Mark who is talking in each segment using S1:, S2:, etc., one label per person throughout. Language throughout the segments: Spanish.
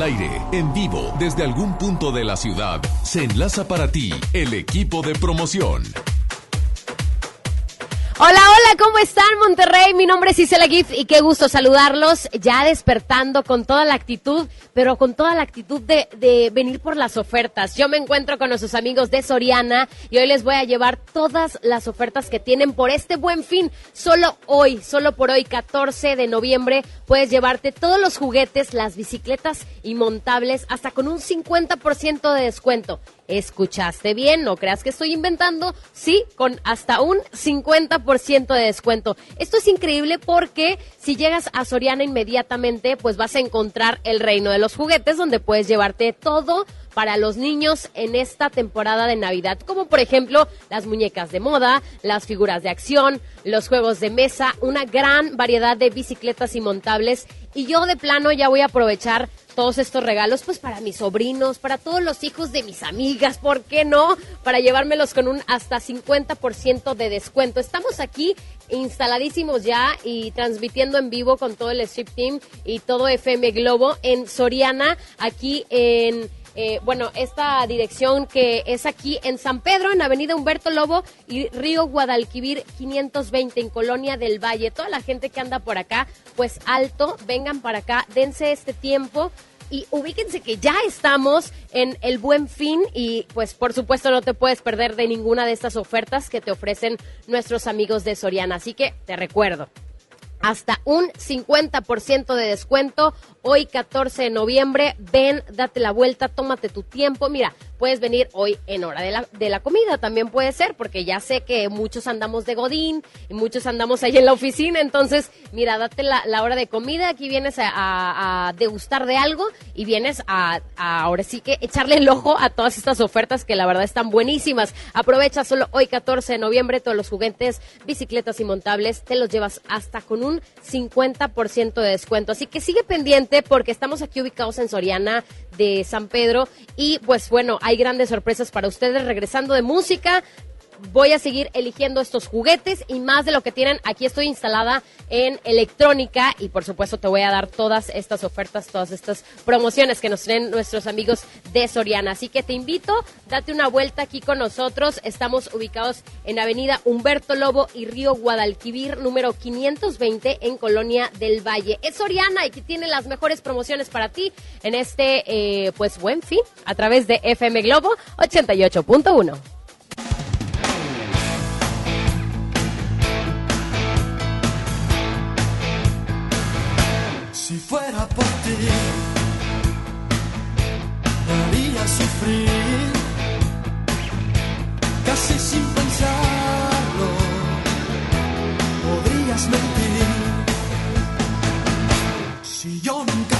S1: Al aire, en vivo, desde algún punto de la ciudad, se enlaza para ti el equipo de promoción.
S2: Hola, hola, ¿cómo están Monterrey? Mi nombre es Isela Giff y qué gusto saludarlos, ya despertando con toda la actitud, pero con toda la actitud de, de venir por las ofertas. Yo me encuentro con nuestros amigos de Soriana y hoy les voy a llevar todas las ofertas que tienen por este buen fin. Solo hoy, solo por hoy, 14 de noviembre, puedes llevarte todos los juguetes, las bicicletas y montables hasta con un 50% de descuento. Escuchaste bien, no creas que estoy inventando, sí, con hasta un 50% de descuento. Esto es increíble porque si llegas a Soriana inmediatamente, pues vas a encontrar el reino de los juguetes donde puedes llevarte todo para los niños en esta temporada de Navidad, como por ejemplo las muñecas de moda, las figuras de acción, los juegos de mesa, una gran variedad de bicicletas y montables. Y yo de plano ya voy a aprovechar todos estos regalos pues para mis sobrinos, para todos los hijos de mis amigas, ¿por qué no? Para llevármelos con un hasta 50% de descuento. Estamos aquí instaladísimos ya y transmitiendo en vivo con todo el Strip Team y todo FM Globo en Soriana, aquí en eh, bueno, esta dirección que es aquí en San Pedro, en Avenida Humberto Lobo y Río Guadalquivir 520 en Colonia del Valle. Toda la gente que anda por acá, pues alto, vengan para acá, dense este tiempo y ubíquense que ya estamos en el buen fin y pues por supuesto no te puedes perder de ninguna de estas ofertas que te ofrecen nuestros amigos de Soriana. Así que te recuerdo, hasta un 50% de descuento. Hoy 14 de noviembre, ven, date la vuelta, tómate tu tiempo. Mira, puedes venir hoy en hora de la, de la comida, también puede ser, porque ya sé que muchos andamos de Godín y muchos andamos ahí en la oficina. Entonces, mira, date la, la hora de comida, aquí vienes a, degustar de algo y vienes a, a ahora sí que echarle el ojo a todas estas ofertas que la verdad están buenísimas. Aprovecha solo hoy 14 de noviembre todos los juguetes, bicicletas y montables, te los llevas hasta con un 50% de descuento. Así que sigue pendiente porque estamos aquí ubicados en Soriana de San Pedro y pues bueno, hay grandes sorpresas para ustedes regresando de música voy a seguir eligiendo estos juguetes y más de lo que tienen. Aquí estoy instalada en electrónica y por supuesto te voy a dar todas estas ofertas, todas estas promociones que nos traen nuestros amigos de Soriana. Así que te invito, date una vuelta aquí con nosotros. Estamos ubicados en Avenida Humberto Lobo y Río Guadalquivir, número 520 en Colonia del Valle. Es Soriana y que tiene las mejores promociones para ti en este, eh, pues, buen fin a través de FM Globo 88.1.
S3: Si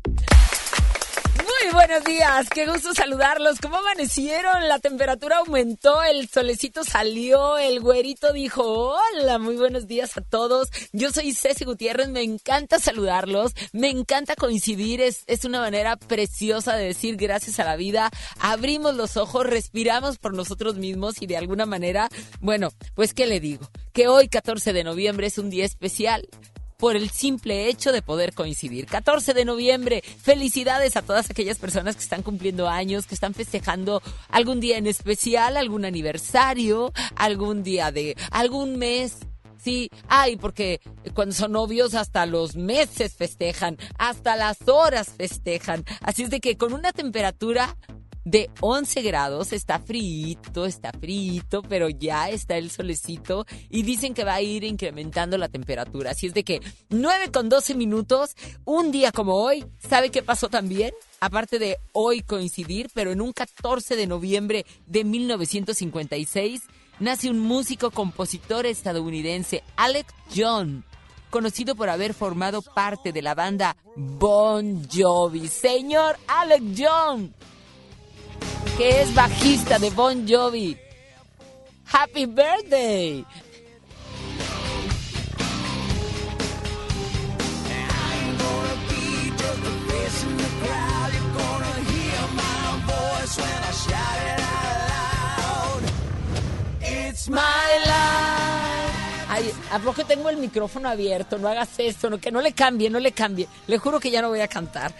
S4: Buenos días, qué gusto saludarlos. ¿Cómo amanecieron? La temperatura aumentó, el solecito salió, el güerito dijo, hola, muy buenos días a todos. Yo soy Ceci Gutiérrez, me encanta saludarlos, me encanta coincidir, es, es una manera preciosa de decir gracias a la vida. Abrimos los ojos, respiramos por nosotros mismos y de alguna manera, bueno, pues qué le digo, que hoy 14 de noviembre es un día especial por el simple hecho de poder coincidir. 14 de noviembre, felicidades a todas aquellas personas que están cumpliendo años, que están festejando algún día en especial, algún aniversario, algún día de algún mes. Sí, ay, porque cuando son novios hasta los meses festejan, hasta las horas festejan. Así es de que con una temperatura de 11 grados, está frito, está frito, pero ya está el solecito y dicen que va a ir incrementando la temperatura. Así es de que 9 con 12 minutos, un día como hoy, ¿sabe qué pasó también? Aparte de hoy coincidir, pero en un 14 de noviembre de 1956, nace un músico compositor estadounidense, Alex John conocido por haber formado parte de la banda Bon Jovi. Señor Alex John, que es bajista de Bon Jovi. Happy birthday. It's my life. Ay, ¿a poco tengo el micrófono abierto? No hagas esto, no, que no le cambie, no le cambie. Le juro que ya no voy a cantar.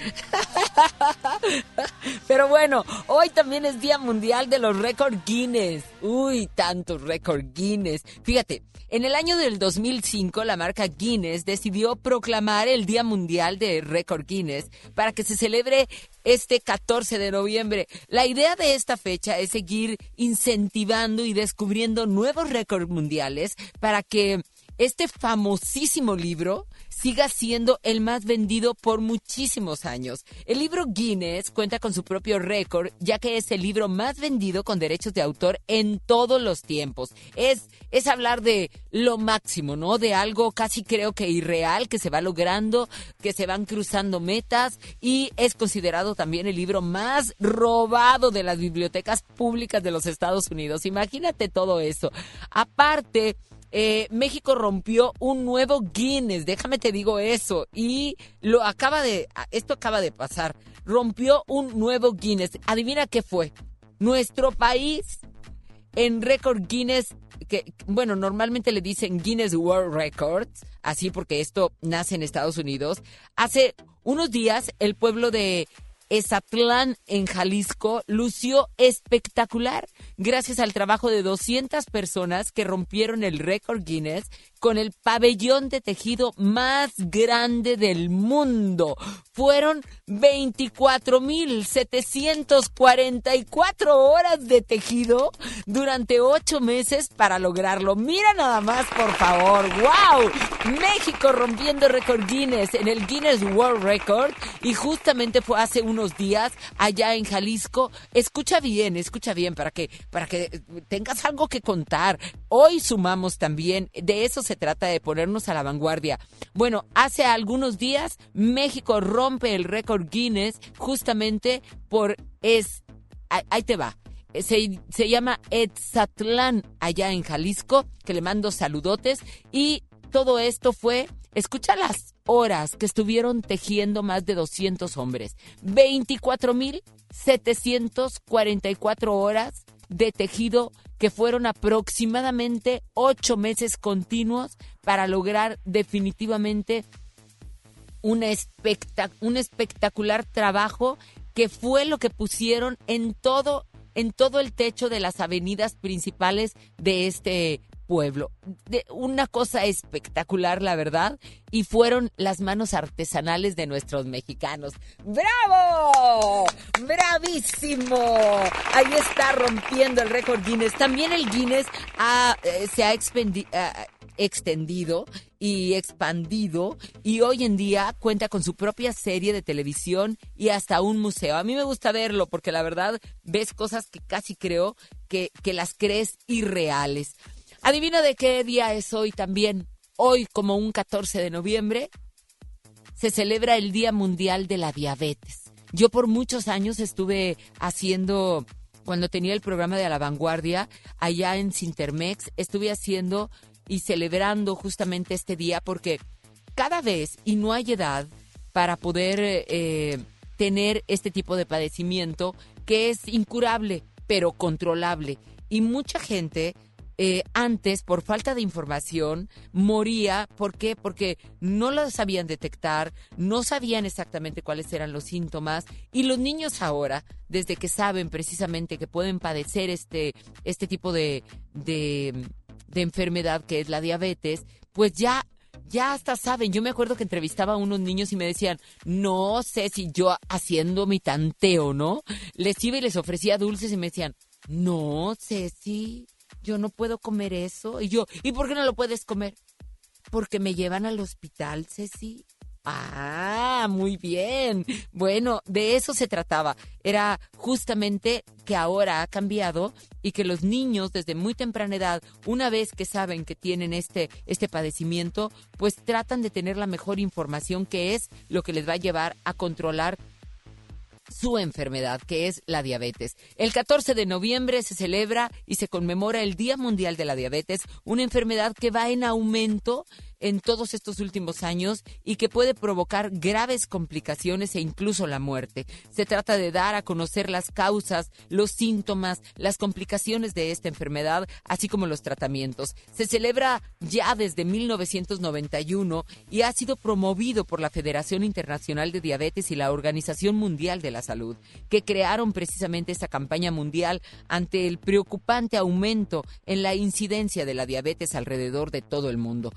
S4: Pero bueno, hoy también es Día Mundial de los Récord Guinness. Uy, tantos récord Guinness. Fíjate, en el año del 2005 la marca Guinness decidió proclamar el Día Mundial de Récord Guinness para que se celebre este 14 de noviembre. La idea de esta fecha es seguir incentivando y descubriendo nuevos récords mundiales para que este famosísimo libro siga siendo el más vendido por muchísimos años. El libro Guinness cuenta con su propio récord, ya que es el libro más vendido con derechos de autor en todos los tiempos. Es, es hablar de lo máximo, ¿no? De algo casi creo que irreal que se va logrando, que se van cruzando metas y es considerado también el libro más robado de las bibliotecas públicas de los Estados Unidos. Imagínate todo eso. Aparte, eh, México rompió un nuevo Guinness, déjame te digo eso, y lo acaba de, esto acaba de pasar, rompió un nuevo Guinness. Adivina qué fue. Nuestro país en récord Guinness, que bueno, normalmente le dicen Guinness World Records, así porque esto nace en Estados Unidos. Hace unos días el pueblo de Ezatlán en Jalisco lució espectacular gracias al trabajo de 200 personas que rompieron el récord Guinness con el pabellón de tejido más grande del mundo. Fueron 24.744 horas de tejido durante ocho meses para lograrlo. Mira nada más, por favor. ¡Wow! México rompiendo récord Guinness en el Guinness World Record y justamente fue hace unos días allá en Jalisco. Escucha bien, escucha bien para que para que tengas algo que contar. Hoy sumamos también, de eso se trata de ponernos a la vanguardia. Bueno, hace algunos días México rompe el récord Guinness justamente por es ahí- te va. Se, se llama Etzatlán allá en Jalisco, que le mando saludotes y todo esto fue, escucha las horas que estuvieron tejiendo más de 200 hombres. 24.744 horas de tejido que fueron aproximadamente ocho meses continuos para lograr definitivamente espectac- un espectacular trabajo que fue lo que pusieron en todo en todo el techo de las avenidas principales de este pueblo. Una cosa espectacular, la verdad, y fueron las manos artesanales de nuestros mexicanos. ¡Bravo! ¡Bravísimo! Ahí está rompiendo el récord Guinness. También el Guinness eh, se ha ah, extendido y expandido y hoy en día cuenta con su propia serie de televisión y hasta un museo. A mí me gusta verlo porque la verdad ves cosas que casi creo que, que las crees irreales. Adivina de qué día es hoy también. Hoy, como un 14 de noviembre, se celebra el Día Mundial de la Diabetes. Yo por muchos años estuve haciendo, cuando tenía el programa de la Vanguardia, allá en Sintermex, estuve haciendo y celebrando justamente este día porque cada vez, y no hay edad para poder eh, tener este tipo de padecimiento que es incurable, pero controlable. Y mucha gente eh, antes, por falta de información, moría. ¿Por qué? Porque no lo sabían detectar, no sabían exactamente cuáles eran los síntomas. Y los niños ahora, desde que saben precisamente que pueden padecer este, este tipo de, de, enfermedad que es la diabetes, pues ya ya hasta saben, yo me acuerdo que entrevistaba a unos niños y me decían, no sé si yo haciendo mi tanteo, ¿no? Les iba y les ofrecía dulces y me decían, no, Ceci, yo no puedo comer eso. Y yo, ¿y por qué no lo puedes comer? Porque me llevan al hospital, Ceci. Ah, muy bien. Bueno, de eso se trataba. Era justamente que ahora ha cambiado y que los niños desde muy temprana edad, una vez que saben que tienen este, este padecimiento, pues tratan de tener la mejor información que es lo que les va a llevar a controlar su enfermedad, que es la diabetes. El 14 de noviembre se celebra y se conmemora el Día Mundial de la Diabetes, una enfermedad que va en aumento en todos estos últimos años y que puede provocar graves complicaciones e incluso la muerte. Se trata de dar a conocer las causas, los síntomas, las complicaciones de esta enfermedad, así como los tratamientos. Se celebra ya desde 1991 y ha sido promovido por la Federación Internacional de Diabetes y la Organización Mundial de la Salud, que crearon precisamente esta campaña mundial ante el preocupante aumento en la incidencia de la diabetes alrededor de todo el mundo.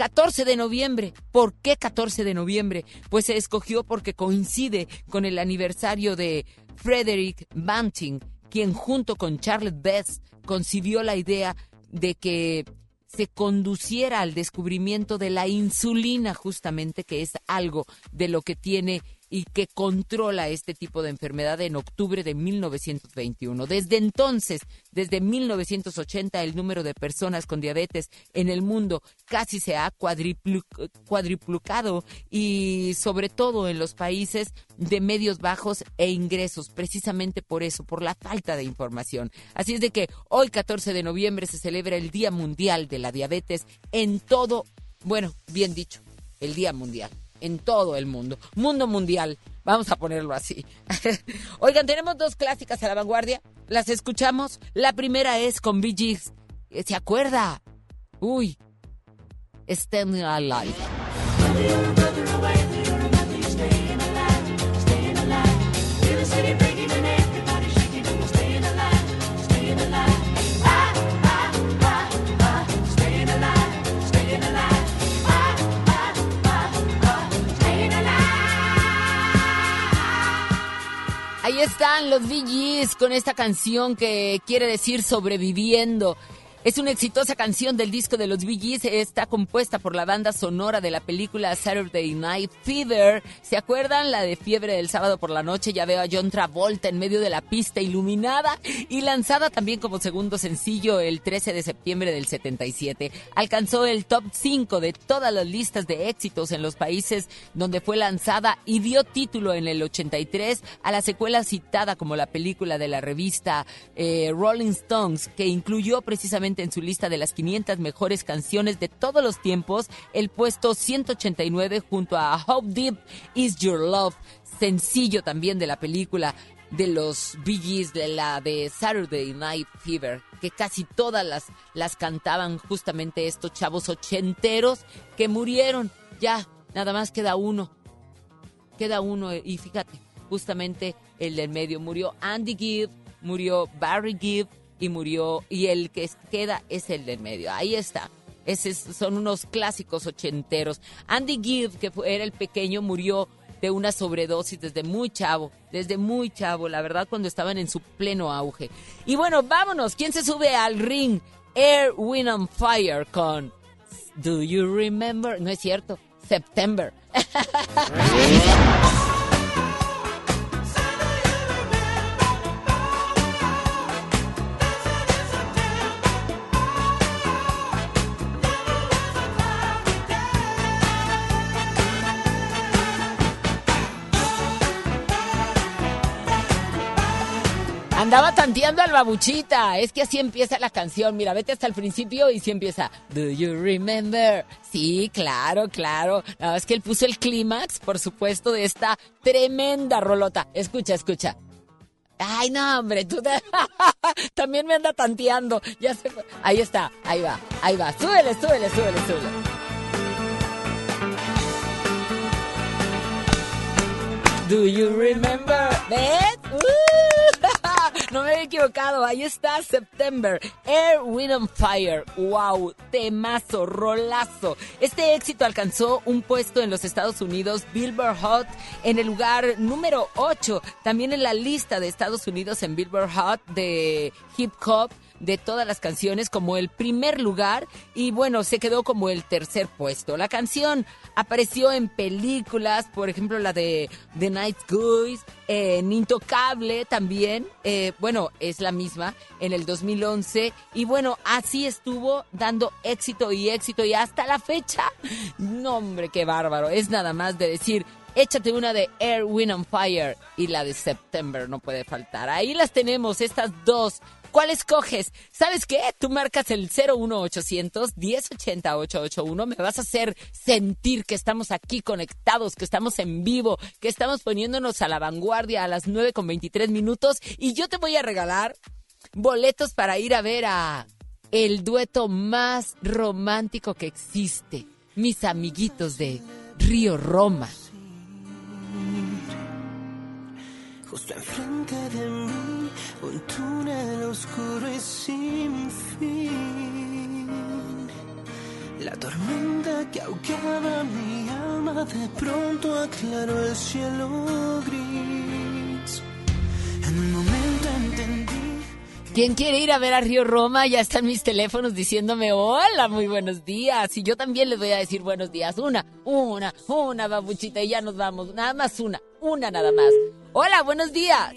S4: 14 de noviembre. ¿Por qué 14 de noviembre? Pues se escogió porque coincide con el aniversario de Frederick Banting, quien junto con Charles Best concibió la idea de que se conduciera al descubrimiento de la insulina, justamente, que es algo de lo que tiene y que controla este tipo de enfermedad en octubre de 1921. Desde entonces, desde 1980, el número de personas con diabetes en el mundo casi se ha cuadriplicado y sobre todo en los países de medios bajos e ingresos, precisamente por eso, por la falta de información. Así es de que hoy, 14 de noviembre, se celebra el Día Mundial de la Diabetes en todo, bueno, bien dicho, el Día Mundial en todo el mundo. Mundo mundial. Vamos a ponerlo así. Oigan, tenemos dos clásicas a la vanguardia. Las escuchamos. La primera es con Bee. ¿Se acuerda? Uy. Standing Alive. Están los Gees con esta canción que quiere decir sobreviviendo. Es una exitosa canción del disco de los Bee Gees. Está compuesta por la banda sonora de la película Saturday Night Fever. ¿Se acuerdan? La de Fiebre del sábado por la noche. Ya veo a John Travolta en medio de la pista iluminada y lanzada también como segundo sencillo el 13 de septiembre del 77. Alcanzó el top 5 de todas las listas de éxitos en los países donde fue lanzada y dio título en el 83 a la secuela citada como la película de la revista eh, Rolling Stones, que incluyó precisamente en su lista de las 500 mejores canciones de todos los tiempos el puesto 189 junto a How Deep Is Your Love, sencillo también de la película de los Bee de la de Saturday Night Fever, que casi todas las, las cantaban justamente estos chavos ochenteros que murieron. Ya, nada más queda uno. Queda uno y fíjate, justamente el del medio murió Andy Gibb, murió Barry Gibb y murió y el que queda es el del medio. Ahí está. Esos son unos clásicos ochenteros. Andy Gibb, que fue- era el pequeño, murió de una sobredosis desde muy chavo, desde muy chavo, la verdad, cuando estaban en su pleno auge. Y bueno, vámonos. ¿Quién se sube al ring? Air, Wind and Fire con Do You Remember? No es cierto. September. Andaba tanteando al babuchita. Es que así empieza la canción. Mira, vete hasta el principio y sí empieza. Do you remember? Sí, claro, claro. Nada más que él puso el clímax, por supuesto, de esta tremenda rolota. Escucha, escucha. Ay, no, hombre, tú te- también me anda tanteando. Ya se. Ahí está, ahí va, ahí va. Súbele, súbele, súbele, súbele. Do you remember? ¿Ves? ¡Uh! No me había equivocado. Ahí está September. Air, Wind and Fire. Wow, temazo, rolazo. Este éxito alcanzó un puesto en los Estados Unidos, Billboard Hot, en el lugar número 8. También en la lista de Estados Unidos en Billboard Hot de hip hop de todas las canciones como el primer lugar y bueno, se quedó como el tercer puesto. La canción apareció en películas, por ejemplo la de The Night Guys, en Intocable también, eh, bueno, es la misma, en el 2011 y bueno, así estuvo dando éxito y éxito y hasta la fecha, no hombre, qué bárbaro, es nada más de decir... Échate una de Air, Wind and Fire y la de September no puede faltar. Ahí las tenemos, estas dos. ¿Cuál escoges? ¿Sabes qué? Tú marcas el 01800 1080 881. Me vas a hacer sentir que estamos aquí conectados, que estamos en vivo, que estamos poniéndonos a la vanguardia a las 9 con 23 minutos. Y yo te voy a regalar boletos para ir a ver a el dueto más romántico que existe. Mis amiguitos de Río Roma.
S3: Justo enfrente de mí, un túnel oscuro y sin fin. La tormenta que ahogaba mi alma de pronto aclaró el cielo gris. En un momento entendí.
S4: ¿Quién quiere ir a ver a Río Roma? Ya están mis teléfonos diciéndome hola, muy buenos días. Y yo también les voy a decir buenos días. Una, una, una, babuchita, y ya nos vamos. Nada más una, una nada más. Hola, buenos días.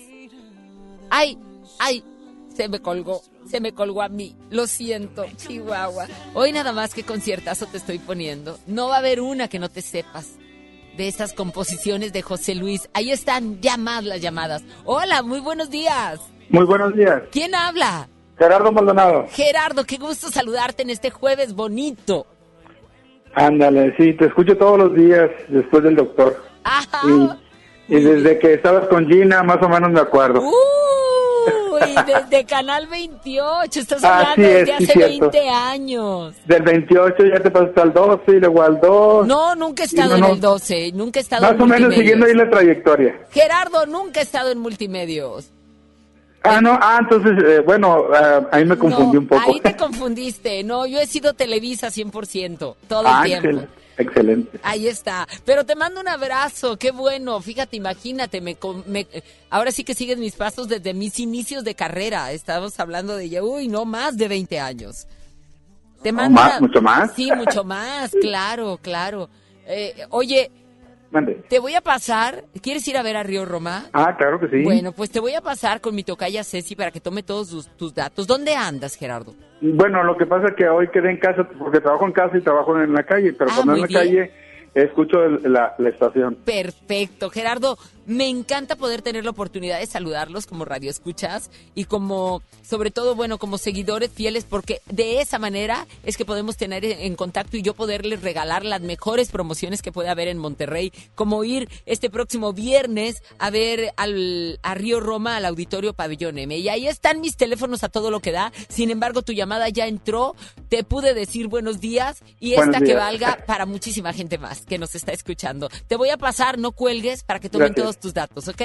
S4: Ay, ay, se me colgó, se me colgó a mí. Lo siento, Chihuahua. Hoy nada más que conciertazo te estoy poniendo. No va a haber una que no te sepas de estas composiciones de José Luis. Ahí están ya más las llamadas. Hola, muy buenos días.
S5: Muy buenos días.
S4: ¿Quién habla?
S5: Gerardo Maldonado.
S4: Gerardo, qué gusto saludarte en este jueves bonito.
S5: Ándale, sí, te escucho todos los días después del doctor.
S4: Ajá.
S5: Y, y desde que estabas con Gina, más o menos me acuerdo.
S4: Uy, desde Canal 28, estás hablando
S5: es,
S4: desde hace
S5: cierto.
S4: 20 años.
S5: Del 28 ya te pasaste al 12 y luego al 2.
S4: No, nunca he estado
S5: no,
S4: en el 12, nunca he estado
S5: Más
S4: en
S5: o menos siguiendo ahí la trayectoria.
S4: Gerardo, nunca he estado en multimedios.
S5: Ah, no, ah, entonces, eh, bueno, ah, ahí me confundí
S4: No,
S5: un poco.
S4: Ahí te confundiste. No, yo he sido Televisa 100%, todo
S5: ah,
S4: el tiempo.
S5: Excel- excelente.
S4: Ahí está. Pero te mando un abrazo, qué bueno. Fíjate, imagínate, me, me- ahora sí que sigues mis pasos desde mis inicios de carrera. Estamos hablando de ya, uy, no más de 20 años. Te
S5: No,
S4: mando
S5: más,
S4: una-
S5: mucho más.
S4: Sí, mucho más, claro, claro. Eh, oye,
S5: Mande.
S4: te voy a pasar. ¿Quieres ir a ver a Río Roma?
S5: Ah, claro que sí.
S4: Bueno, pues te voy a pasar con mi tocaya Ceci para que tome todos tus, tus datos. ¿Dónde andas, Gerardo?
S5: Bueno, lo que pasa es que hoy quedé en casa porque trabajo en casa y trabajo en la calle, pero
S4: Ah,
S5: cuando en la
S4: bien.
S5: calle escucho el- la, la estación.
S4: Perfecto, Gerardo. Me encanta poder tener la oportunidad de saludarlos como radio escuchas y como, sobre todo, bueno, como seguidores fieles, porque de esa manera es que podemos tener en contacto y yo poderles regalar las mejores promociones que puede haber en Monterrey, como ir este próximo viernes a ver al, a Río Roma al Auditorio Pabellón M. Y ahí están mis teléfonos a todo lo que da. Sin embargo, tu llamada ya entró, te pude decir buenos días y
S5: Buenos
S4: esta que valga para muchísima gente más que nos está escuchando. Te voy a pasar, no cuelgues, para que tomen
S5: Gracias.
S4: todos tus datos, ¿ok?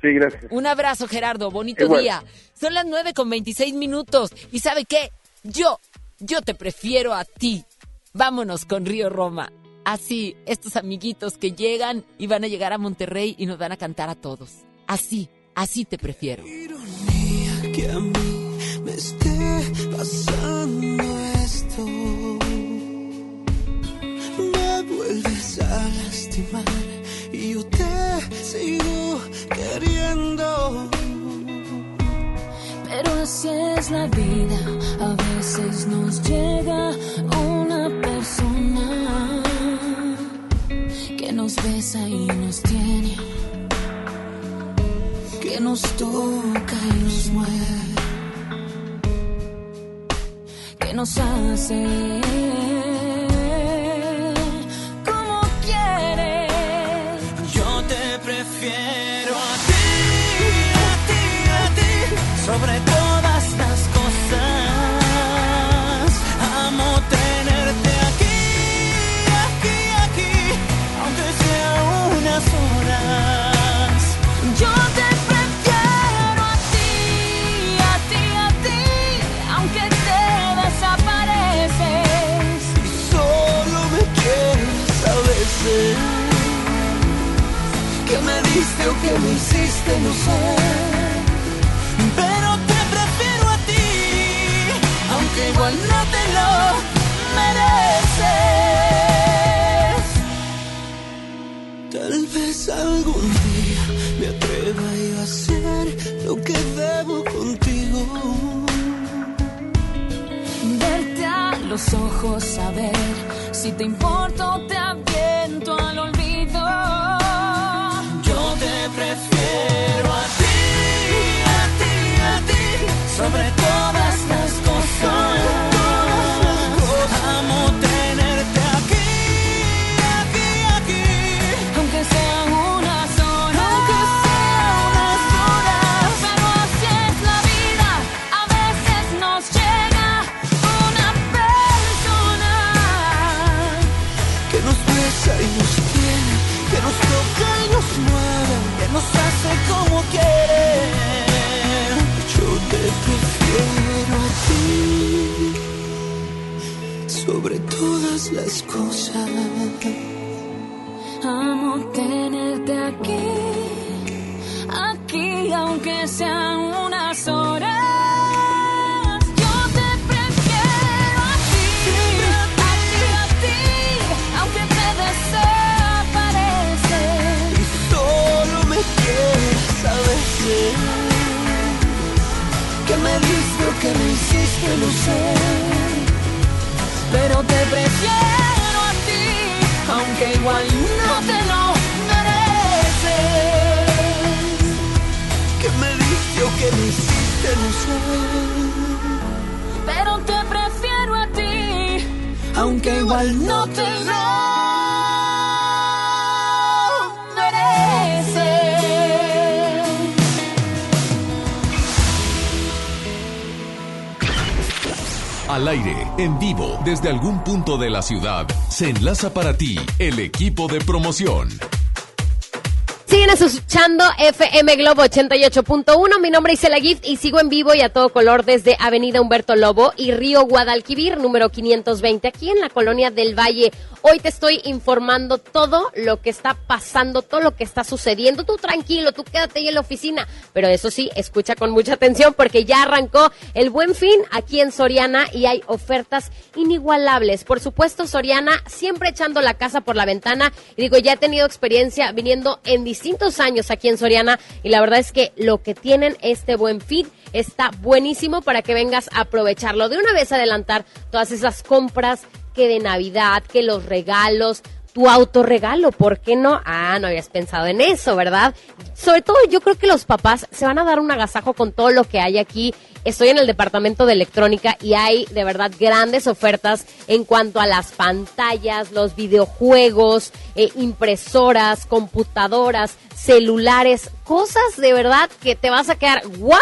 S5: Sí, gracias.
S4: Un abrazo, Gerardo. Bonito
S5: Igual.
S4: día. Son las 9 con 26 minutos. ¿Y sabe qué? Yo, yo te prefiero a ti. Vámonos con Río Roma. Así, estos amiguitos que llegan y van a llegar a Monterrey y nos van a cantar a todos. Así, así te prefiero.
S3: Ironía que a mí me esté pasando esto. Me vuelves a lastimar sigo queriendo.
S1: Pero así es la vida, a veces nos llega una persona que nos besa y nos tiene. que nos toca y nos mueve, que nos hace
S3: hiciste, no sé. Pero te prefiero a ti, aunque igual no te lo mereces. Tal vez algún día me atreva yo a hacer lo que debo contigo.
S1: Verte a los ojos, saber si te importo, te aviento al olvido.
S3: Sobre todas las cosas. Amo tenerte aquí, aquí,
S1: aunque sean unas horas.
S3: No
S1: te.
S6: Al aire, en vivo, desde algún punto de la ciudad, se enlaza para ti el equipo de promoción.
S2: Escuchando FM Globo 88.1. Mi nombre es Isela Gift y sigo en vivo y a todo color desde Avenida Humberto Lobo y Río Guadalquivir, número 520, aquí en la colonia del Valle. Hoy te estoy informando todo lo que está pasando, todo lo que está sucediendo. Tú tranquilo, tú quédate ahí en la oficina. Pero eso sí, escucha con mucha atención porque ya arrancó el buen fin aquí en Soriana y hay ofertas inigualables. Por supuesto, Soriana siempre echando la casa por la ventana. Digo, ya he tenido experiencia viniendo en años aquí en Soriana y la verdad es que lo que tienen este buen fin está buenísimo para que vengas a aprovecharlo. De una vez adelantar todas esas compras que de Navidad, que los regalos, tu autorregalo, ¿por qué no? Ah, no habías pensado en eso, ¿verdad? Sobre todo yo creo que los papás se van a dar un agasajo con todo lo que hay aquí. Estoy en el departamento de electrónica y hay de verdad grandes ofertas en cuanto a las pantallas, los videojuegos, eh, impresoras, computadoras, celulares, cosas de verdad que te vas a quedar, ¿what?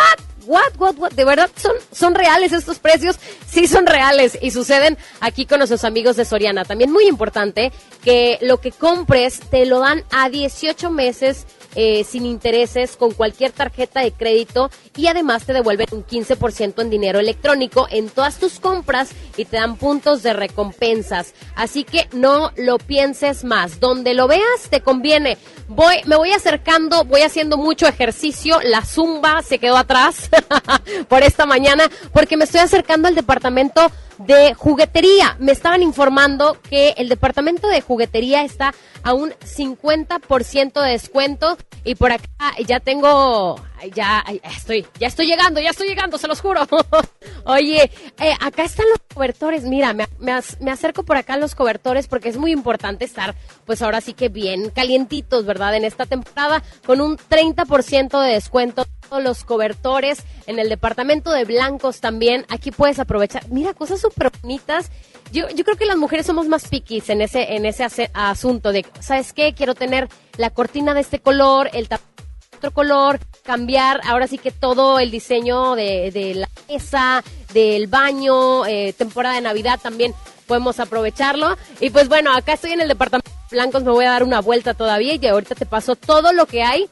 S2: What, what, what, de verdad son, son reales estos precios, sí son reales y suceden aquí con nuestros amigos de Soriana. También muy importante que lo que compres te lo dan a 18 meses eh, sin intereses con cualquier tarjeta de crédito y además te devuelven un 15% en dinero electrónico en todas tus compras y te dan puntos de recompensas. Así que no lo pienses más. Donde lo veas te conviene. Voy, me voy acercando, voy haciendo mucho ejercicio. La zumba se quedó atrás. por esta mañana, porque me estoy acercando al departamento de juguetería. Me estaban informando que el departamento de juguetería está a un 50% de descuento y por acá ya tengo, ya estoy, ya estoy llegando, ya estoy llegando, se los juro. Oye, eh, acá están los cobertores, mira, me, me, acerco por acá a los cobertores porque es muy importante estar, pues ahora sí que bien calientitos, ¿verdad? En esta temporada con un 30% de descuento los cobertores en el departamento de blancos también. Aquí puedes aprovechar. Mira, cosas súper bonitas. Yo, yo creo que las mujeres somos más piquis en ese, en ese asunto de, ¿sabes qué? Quiero tener la cortina de este color, el tapete otro color, cambiar ahora sí que todo el diseño de, de la mesa, del baño, eh, temporada de Navidad también podemos aprovecharlo. Y pues bueno, acá estoy en el departamento de blancos, me voy a dar una vuelta todavía y ahorita te paso todo lo que hay.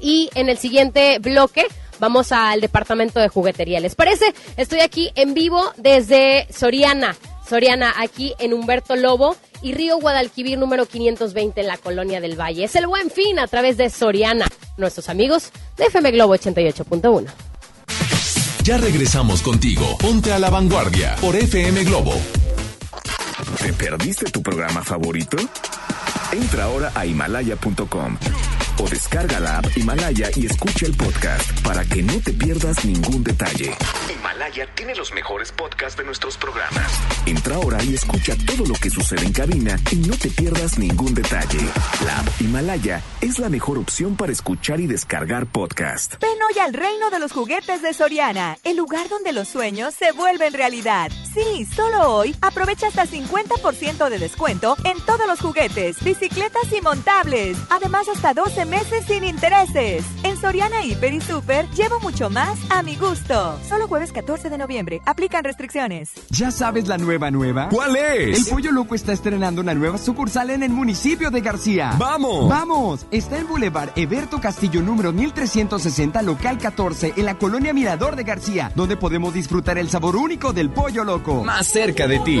S2: Y en el siguiente bloque vamos al departamento de juguetería. ¿Les parece? Estoy aquí en vivo desde Soriana. Soriana, aquí en Humberto Lobo y Río Guadalquivir número 520 en la Colonia del Valle. Es el buen fin a través de Soriana, nuestros amigos de FM Globo 88.1.
S6: Ya regresamos contigo. Ponte a la vanguardia por FM Globo.
S7: ¿Te perdiste tu programa favorito? Entra ahora a himalaya.com o descarga la app Himalaya y escucha el podcast para que no te pierdas ningún detalle. Himalaya tiene los mejores podcasts de nuestros programas. Entra ahora y escucha todo lo que sucede en cabina y no te pierdas ningún detalle. La app Himalaya es la mejor opción para escuchar y descargar podcast.
S8: Ven hoy al reino de los juguetes de Soriana, el lugar donde los sueños se vuelven realidad. Sí, solo hoy aprovecha hasta 50% de descuento en todos los juguetes, bicicletas y montables. Además, hasta 12 meses sin intereses. En Soriana Hiper y Super llevo mucho más a mi gusto. Solo jueves 14 de noviembre. Aplican restricciones.
S9: ¿Ya sabes la nueva nueva?
S6: ¿Cuál es?
S9: El Pollo Loco está estrenando una nueva sucursal en el municipio de García.
S6: ¡Vamos!
S9: ¡Vamos! Está en Boulevard Eberto Castillo número 1360, local 14, en la colonia Mirador de García, donde podemos disfrutar el sabor único del Pollo Loco.
S6: Más cerca de ti.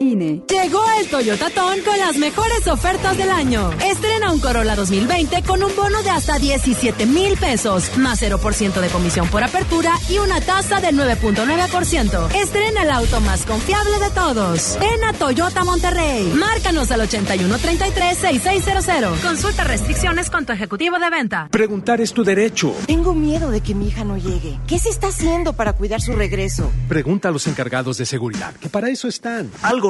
S10: INE.
S11: Llegó el Toyota Ton con las mejores ofertas del año. Estrena un Corolla 2020 con un bono de hasta 17 mil pesos, más 0% de comisión por apertura y una tasa del 9.9%. Estrena el auto más confiable de todos. Ven a Toyota Monterrey. Márcanos al 8133-6600. Consulta restricciones con tu ejecutivo de venta.
S12: Preguntar es tu derecho.
S13: Tengo miedo de que mi hija no llegue. ¿Qué se está haciendo para cuidar su regreso?
S12: Pregunta a los encargados de seguridad, que para eso están.
S14: Algo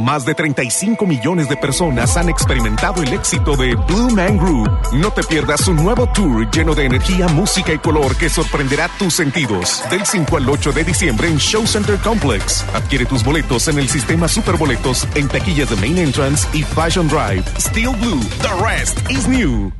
S6: Más de 35 millones de personas han experimentado el éxito de Blue Man Group. No te pierdas un nuevo tour lleno de energía, música y color que sorprenderá tus sentidos. Del 5 al 8 de diciembre en Show Center Complex. Adquiere tus boletos en el sistema Superboletos en taquillas de Main Entrance y Fashion Drive. Steel Blue, the rest is new.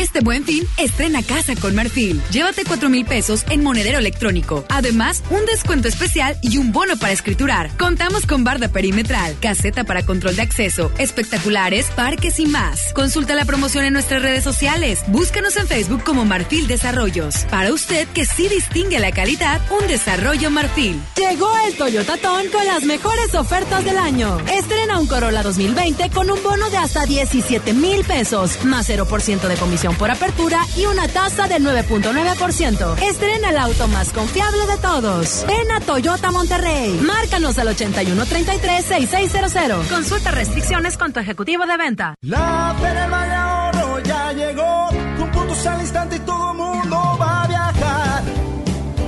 S15: Este buen fin, estrena casa con Marfil. Llévate 4 mil pesos en monedero electrónico. Además, un descuento especial y un bono para escriturar. Contamos con barda perimetral, caseta para control de acceso, espectaculares, parques y más. Consulta la promoción en nuestras redes sociales. Búscanos en Facebook como Marfil Desarrollos. Para usted que sí distingue la calidad, un desarrollo Marfil.
S11: Llegó el Toyota Ton con las mejores ofertas del año. Estrena un Corolla 2020 con un bono de hasta 17 mil pesos, más 0% de comisión por apertura y una tasa del 9.9%. Estrena el auto más confiable de todos. Ven a Toyota Monterrey. Márcanos al 8133-6600. Consulta restricciones con tu ejecutivo de venta.
S16: La Feria Valle Ahorro ya llegó, con puntos al instante y todo mundo va a viajar.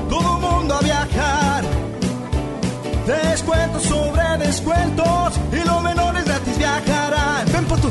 S16: Todo mundo a viajar. Descuentos sobre descuentos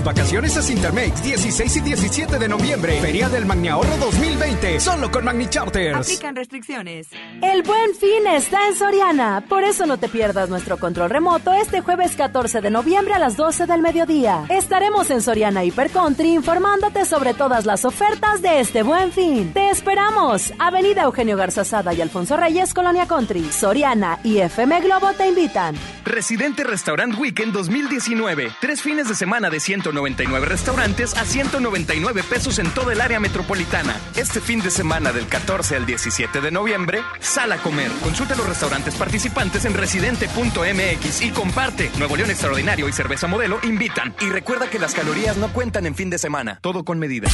S17: tus vacaciones a Cintermex 16 y 17 de noviembre. Feria del Magni Ahorro 2020. Solo con Magni Charters.
S8: Aplican restricciones.
S11: El buen fin está en Soriana. Por eso no te pierdas nuestro control remoto este jueves 14 de noviembre a las 12 del mediodía. Estaremos en Soriana Hiper Country informándote sobre todas las ofertas de este buen fin. Te esperamos. Avenida Eugenio Garzazada y Alfonso Reyes, Colonia Country. Soriana y FM Globo te invitan.
S17: Residente Restaurant Weekend 2019. Tres fines de semana de 199 restaurantes a 199 pesos en toda el área metropolitana. Este fin de semana del 14 al 17 de noviembre, sal a comer. Consulta los restaurantes participantes en residente.mx y comparte. Nuevo León Extraordinario y Cerveza Modelo invitan. Y recuerda que las calorías no cuentan en fin de semana. Todo con medida.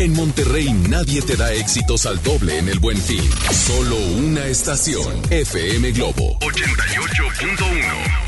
S6: En Monterrey nadie te da éxitos al doble en el buen fin. Solo una estación. FM Globo 88.1.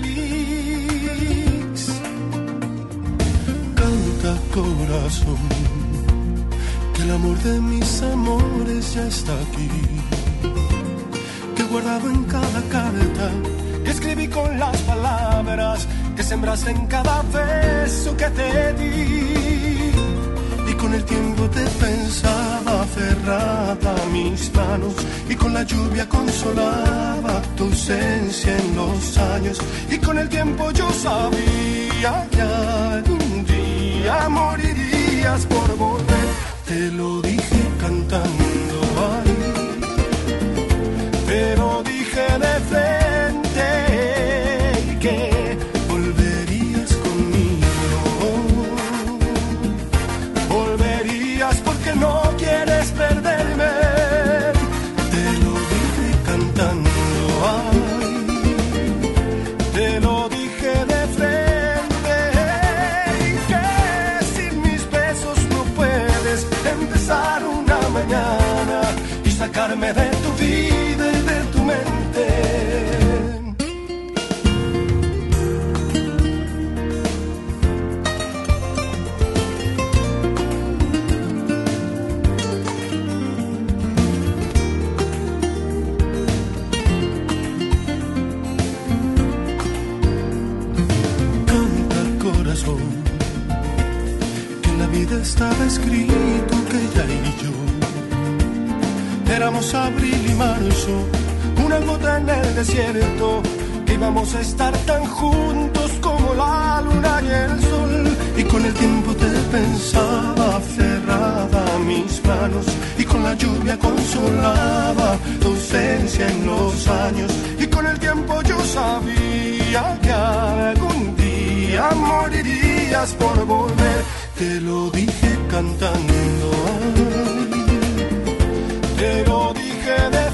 S16: feliz. Canta corazón, que el amor de mis amores ya está aquí, que he guardado en cada carta que escribí con las palabras que sembraste en cada beso que te di. Con el tiempo te pensaba aferrada a mis manos y con la lluvia consolaba tu ausencia en los años. Y con el tiempo yo sabía que algún día morirías por volver. Te lo dije cantando escrito que ella y yo éramos abril y marzo, una gota en el desierto, que íbamos a estar tan juntos como la luna y el sol. Y con el tiempo te pensaba aferrada a mis manos, y con la lluvia consolaba tu ausencia en los años. Y con el tiempo yo sabía que algún día morirías por volver. Te lo dije cantando. ay, te dije de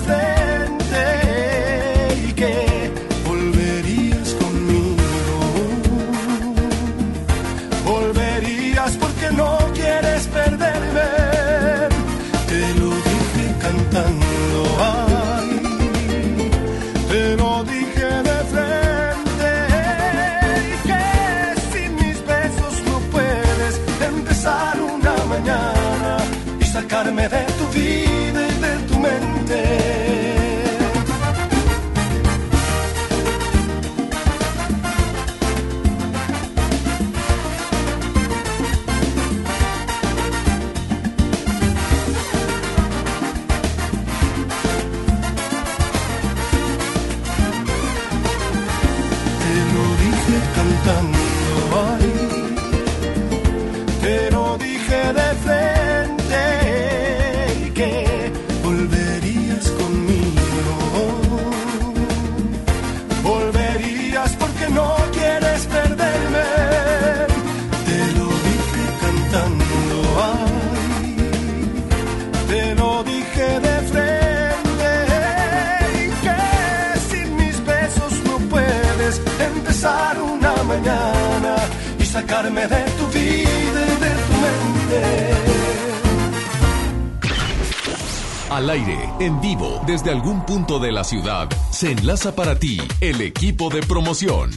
S6: desde algún punto de la ciudad, se enlaza para ti el equipo de promoción.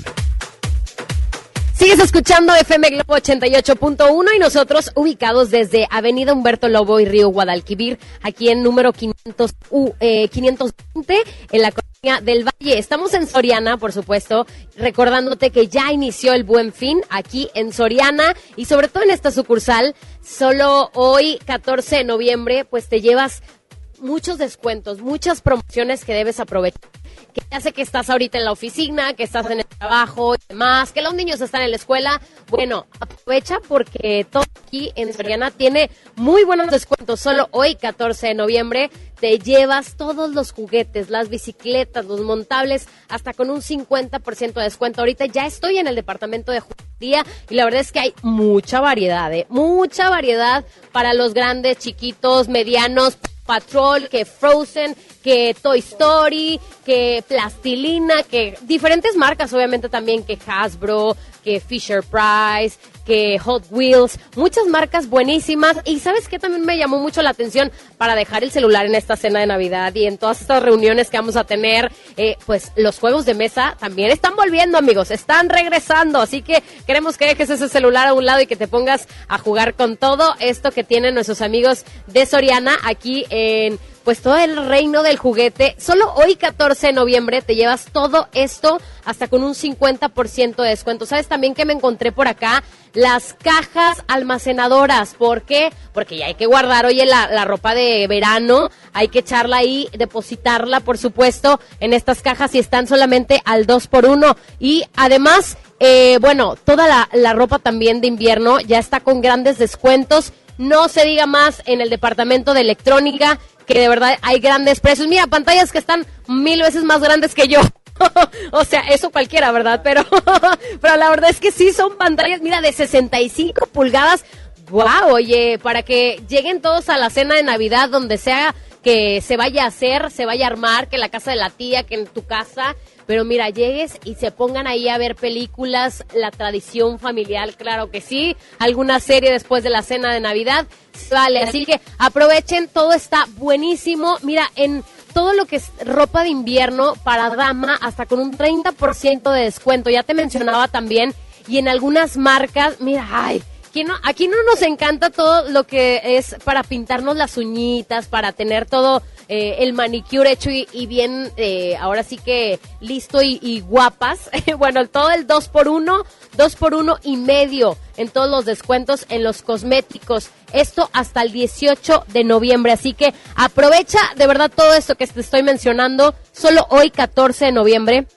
S2: Sigues escuchando FM Globo 88.1 y nosotros ubicados desde Avenida Humberto Lobo y Río Guadalquivir, aquí en número 500, U- eh, 520 en la colonia del Valle. Estamos en Soriana, por supuesto, recordándote que ya inició el Buen Fin aquí en Soriana y sobre todo en esta sucursal, solo hoy 14 de noviembre, pues te llevas muchos descuentos, muchas promociones que debes aprovechar. Que sé que estás ahorita en la oficina, que estás en el trabajo y demás, que los niños están en la escuela. Bueno, aprovecha porque todo aquí en Soriana tiene muy buenos descuentos. Solo hoy, 14 de noviembre, te llevas todos los juguetes, las bicicletas, los montables, hasta con un 50% de descuento. Ahorita ya estoy en el departamento de juguetería y la verdad es que hay mucha variedad, ¿eh? mucha variedad para los grandes, chiquitos, medianos, Patrol, que Frozen, que Toy Story, que Plastilina, que diferentes marcas obviamente también, que Hasbro, que Fisher Price, que Hot Wheels, muchas marcas buenísimas. Y sabes qué también me llamó mucho la atención para dejar el celular en esta cena de Navidad y en todas estas reuniones que vamos a tener, eh, pues los juegos de mesa también están volviendo amigos, están regresando. Así que queremos que dejes ese celular a un lado y que te pongas a jugar con todo esto que tienen nuestros amigos de Soriana aquí en pues todo el reino del juguete. Solo hoy 14 de noviembre te llevas todo esto hasta con un 50% de descuento. ¿Sabes también que me encontré por acá? Las cajas almacenadoras. ¿Por qué? Porque ya hay que guardar, oye, la, la ropa de verano. Hay que echarla ahí, depositarla, por supuesto, en estas cajas y están solamente al 2 por 1 Y además, eh, bueno, toda la, la ropa también de invierno ya está con grandes descuentos. No se diga más en el departamento de electrónica, que de verdad hay grandes precios. Mira, pantallas que están mil veces más grandes que yo. o sea, eso cualquiera, ¿verdad? Pero, pero la verdad es que sí son pantallas, mira, de 65 pulgadas. ¡Wow! Oye, para que lleguen todos a la cena de Navidad, donde sea que se vaya a hacer, se vaya a armar, que en la casa de la tía, que en tu casa. Pero mira, llegues y se pongan ahí a ver películas, la tradición familiar, claro que sí, alguna serie después de la cena de Navidad, vale, así que aprovechen, todo está buenísimo. Mira, en todo lo que es ropa de invierno para dama, hasta con un 30% de descuento, ya te mencionaba también, y en algunas marcas, mira, ay, aquí no, aquí no nos encanta todo lo que es para pintarnos las uñitas, para tener todo eh, el manicure hecho y, bien, eh, ahora sí que listo y, y guapas. bueno, todo el 2 por 1 2 por 1 y medio en todos los descuentos en los cosméticos. Esto hasta el 18 de noviembre. Así que aprovecha de verdad todo esto que te estoy mencionando. Solo hoy, 14 de noviembre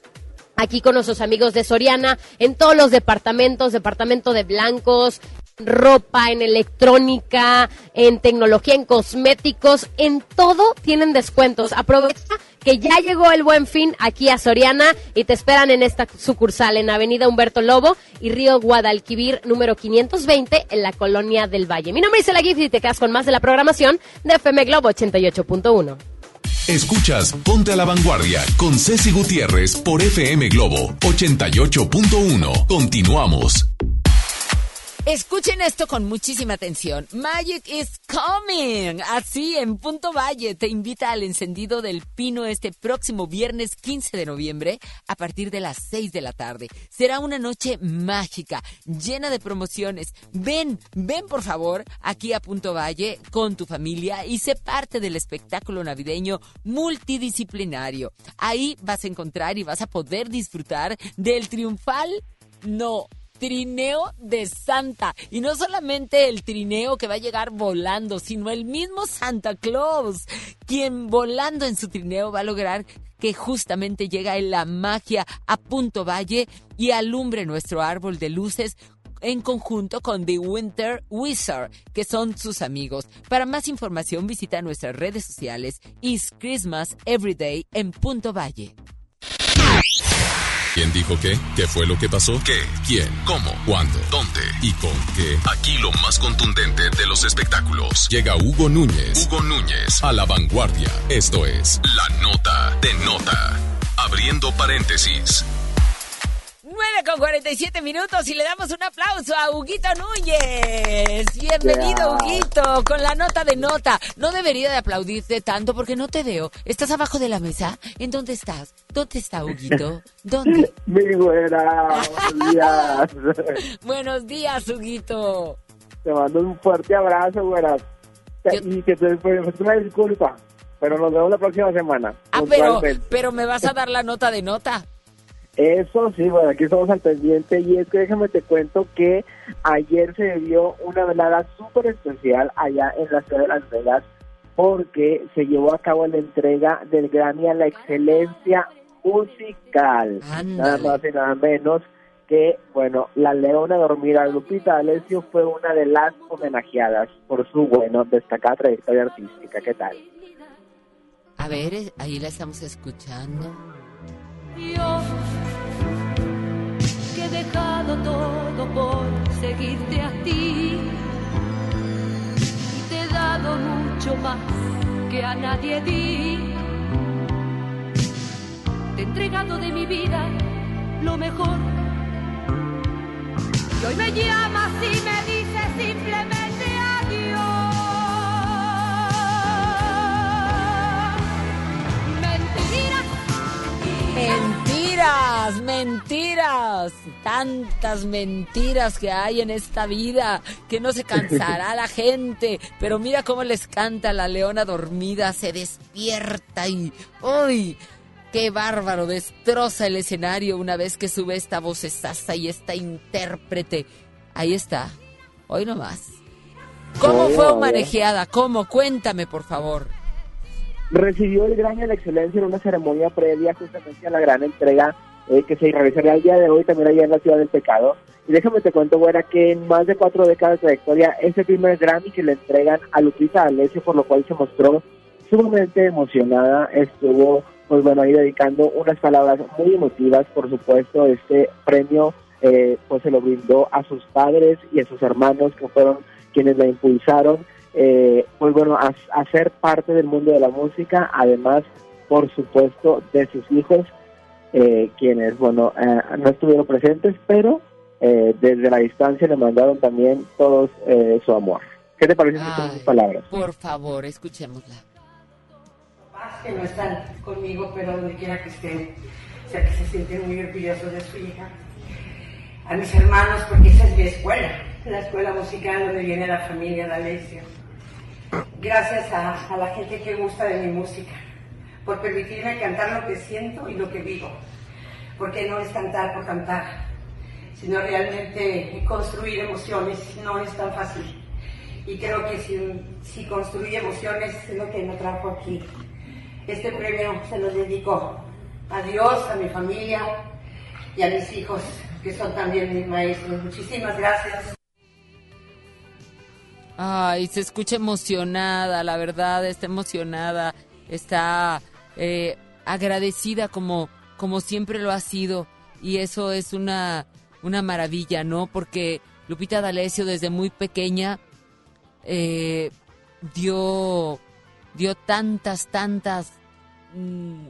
S2: aquí con nuestros amigos de Soriana, en todos los departamentos, departamento de blancos, ropa, en electrónica, en tecnología, en cosméticos, en todo tienen descuentos. Aprovecha que ya llegó el buen fin aquí a Soriana y te esperan en esta sucursal en Avenida Humberto Lobo y Río Guadalquivir número 520 en la Colonia del Valle. Mi nombre es Ela Gift y te quedas con más de la programación de FM Globo 88.1.
S6: Escuchas Ponte a la Vanguardia con Ceci Gutiérrez por FM Globo 88.1. Continuamos.
S4: Escuchen esto con muchísima atención. Magic is coming. Así, en Punto Valle te invita al encendido del pino este próximo viernes 15 de noviembre a partir de las 6 de la tarde. Será una noche mágica, llena de promociones. Ven, ven por favor aquí a Punto Valle con tu familia y sé parte del espectáculo navideño multidisciplinario. Ahí vas a encontrar y vas a poder disfrutar del triunfal, no, trineo de Santa. Y no solamente el trineo que va a llegar volando, sino el mismo Santa Claus, quien volando en su trineo va a lograr que justamente llega la magia a Punto Valle y alumbre nuestro árbol de luces en conjunto con The Winter Wizard, que son sus amigos. Para más información visita nuestras redes sociales Is Christmas Everyday en Punto Valle.
S6: ¿Quién dijo qué? ¿Qué fue lo que pasó? ¿Qué? ¿Quién? ¿Cómo? ¿Cuándo? ¿Dónde? ¿Y con qué? Aquí lo más contundente de los espectáculos. Llega Hugo Núñez. Hugo Núñez a la vanguardia. Esto es La Nota de Nota. Abriendo paréntesis.
S4: 9 con 47 minutos y le damos un aplauso a Huguito Núñez. Bienvenido,
S18: Yeah.
S4: Huguito, con la nota de nota. No debería de aplaudirte tanto porque no te veo. ¿Estás abajo de la mesa? ¿En dónde estás? ¿Dónde está Huguito? ¿Dónde?
S18: Mi güera, buenos días.
S4: Buenos días, Huguito.
S18: Te mando un fuerte abrazo, güera. Y que te pues, una disculpa, pero nos vemos la próxima semana.
S4: Ah, pero, pero me vas a dar la nota de nota.
S18: Eso sí, bueno, aquí estamos al pendiente y es que déjame te cuento que ayer se dio una velada súper especial allá en la ciudad de Las Vegas porque se llevó a cabo la entrega del Grammy a la excelencia musical. Nada más y nada menos que, bueno, la leona dormida Lupita D'Alessio fue una de las homenajeadas por su, bueno, destacada trayectoria artística. ¿Qué tal?
S4: A ver, eh, ahí la estamos escuchando.
S1: Yo que he dejado todo por seguirte a ti y te he dado mucho más que a nadie di. Te he entregado de mi vida lo mejor. Y hoy me llamas y me dices simplemente adiós. Mentiras.
S4: Mentiras, mentiras, tantas mentiras que hay en esta vida que no se cansará la gente, pero mira cómo les canta la leona dormida, se despierta y ¡uy! ¡Qué bárbaro! Destroza el escenario una vez que sube esta voz y esta intérprete. Ahí está, hoy nomás. ¿Cómo
S18: Oh,
S4: fue
S18: ya.
S4: manejada? ¿Cómo? Cuéntame, por favor.
S18: Recibió el Grammy a la Excelencia en una ceremonia previa justamente a la gran entrega eh, que se realizaría el día de hoy también allá en la Ciudad del Pecado. Y déjame te cuento, güera, que en más de cuatro décadas de trayectoria es el primer Grammy que le entregan a Lupita D'Alessio, por lo cual se mostró sumamente emocionada. Estuvo, pues bueno, ahí dedicando unas palabras muy emotivas, por supuesto, este premio eh, pues se lo brindó a sus padres y a sus hermanos que fueron quienes la impulsaron eh, pues bueno, a, a ser parte del mundo de la música, además, por supuesto, de sus hijos, eh, quienes, bueno, eh, no estuvieron presentes, pero eh, desde la distancia le mandaron también todos eh, su amor. ¿Qué te parece escuchar
S4: Ay,
S18: sus palabras?
S4: Por favor, escuchémosla.
S19: papás que no están conmigo, pero donde quiera que estén, o sea que se sienten muy orgullosos de su hija. A mis hermanos, porque esa es mi escuela, la escuela musical donde viene la familia de Alessio. Gracias a, a la gente que gusta de mi música, por permitirme cantar lo que siento y lo que vivo, porque no es cantar por cantar, sino realmente construir emociones, no es tan fácil. Y creo que si, si construye emociones es lo que me trajo aquí. Este premio se lo dedico a Dios, a mi familia y a mis hijos, que son también mis maestros. Muchísimas gracias.
S4: Ay, se escucha emocionada, la verdad, está emocionada, está eh, agradecida como, como siempre lo ha sido. Y eso es una, una maravilla, ¿no? Porque Lupita D'Alessio desde muy pequeña eh, dio, dio tantas, tantas, mm,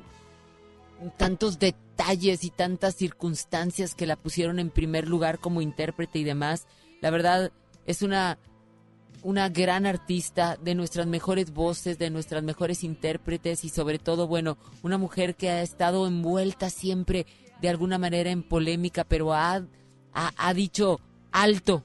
S4: tantos detalles y tantas circunstancias que la pusieron en primer lugar como intérprete y demás. La verdad, es una una gran artista, de nuestras mejores voces, de nuestras mejores intérpretes y sobre todo, bueno, una mujer que ha estado envuelta siempre de alguna manera en polémica, pero ha, ha, ha dicho alto,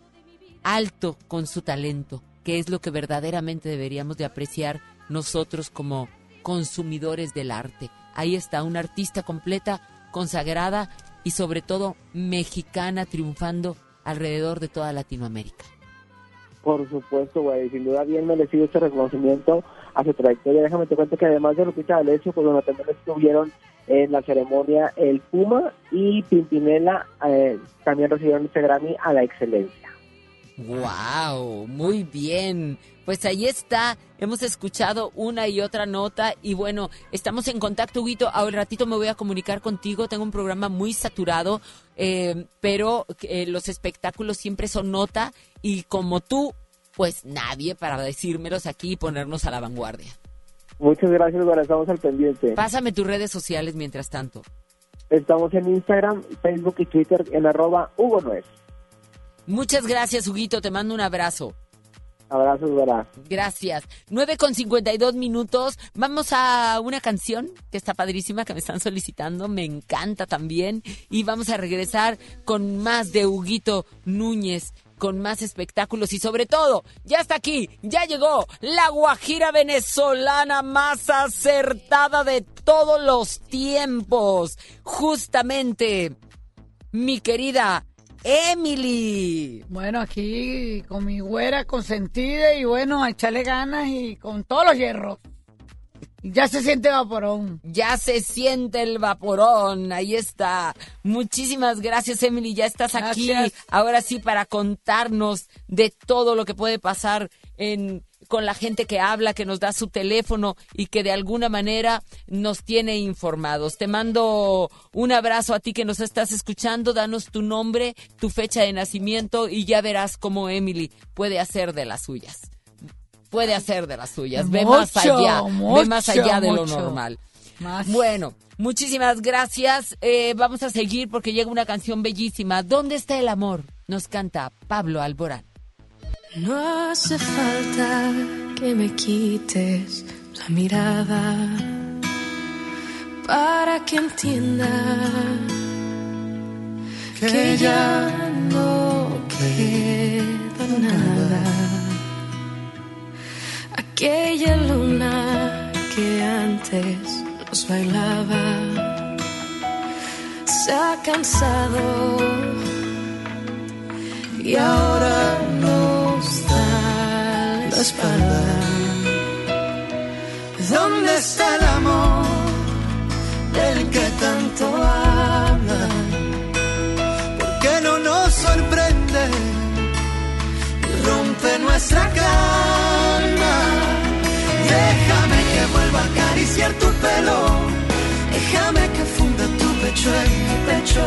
S4: alto con su talento, que es lo que verdaderamente deberíamos de apreciar nosotros como consumidores del arte. Ahí está, una artista completa, consagrada y sobre todo mexicana triunfando alrededor de toda Latinoamérica.
S18: Por supuesto, güey, sin duda bien merecido este reconocimiento a su trayectoria. Déjame te cuento que además de Lupita D'Alessio, pues bueno, también estuvieron en la ceremonia el Puma y Pimpinela, eh, también recibieron este Grammy a la excelencia.
S4: ¡Wow! Muy bien. Pues ahí está. Hemos escuchado una y otra nota y bueno, estamos en contacto, Huguito. Ahora ratito me voy a comunicar contigo. Tengo un programa muy saturado, eh, pero eh, los espectáculos siempre son nota y como tú, pues nadie para decírmelos aquí y ponernos a la vanguardia.
S18: Muchas gracias, güey, estamos al pendiente.
S4: Pásame tus redes sociales mientras tanto.
S18: Estamos en Instagram, Facebook y Twitter en arroba Hugo Nuez.
S4: Muchas gracias, Huguito. Te mando un abrazo.
S18: Abrazos, güera.
S4: Gracias. 9 con 52 minutos. Vamos a una canción que está padrísima, que me están solicitando. Me encanta también. Y vamos a regresar con más de Huguito Núñez, con más espectáculos y sobre todo, ya está aquí, ya llegó la Guajira venezolana más acertada de todos los tiempos. Justamente, mi querida Emily.
S20: Bueno, aquí con mi güera consentida y bueno, a echarle ganas y con todos los hierros. Ya se siente vaporón.
S4: Ya se siente el vaporón, ahí está. Muchísimas gracias, Emily. Ya estás aquí. Ahora sí, para contarnos de todo lo que puede pasar en, con la gente que habla, que nos da su teléfono y que de alguna manera nos tiene informados. Te mando un abrazo a ti que nos estás escuchando. Danos tu nombre, tu fecha de nacimiento y ya verás cómo Emily puede hacer de las suyas puede hacer de las suyas. Ve más
S20: Mucho,
S4: allá, ve
S20: mucho,
S4: más allá de lo
S20: mucho.
S4: normal.
S20: Más.
S4: Bueno, muchísimas gracias. Eh, vamos a seguir porque llega una canción bellísima. ¿Dónde está el amor? Nos canta Pablo Alborán.
S1: No hace falta que me quites la mirada para que entienda que ya no queda nada. Aquella luna que antes nos bailaba se ha cansado y ahora la espalda.
S21: ¿Dónde está el amor del que tanto hablan? ¿Por qué no nos sorprende y rompe nuestra calma? Déjame que vuelva a acariciar tu pelo, déjame que funda tu pecho en mi pecho,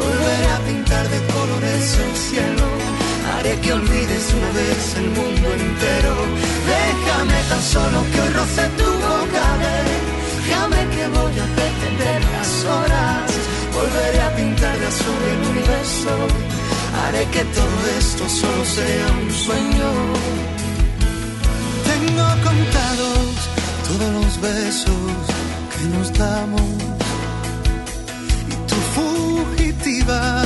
S21: volveré a pintar de colores el cielo. Haré que olvides una vez el mundo entero. Déjame tan solo que roce tu boca. Déjame que voy a detener las horas. Volveré a pintar de azul el universo. Haré que todo esto solo sea un sueño. Tengo contados todos los besos que nos damos. Y tu fugitiva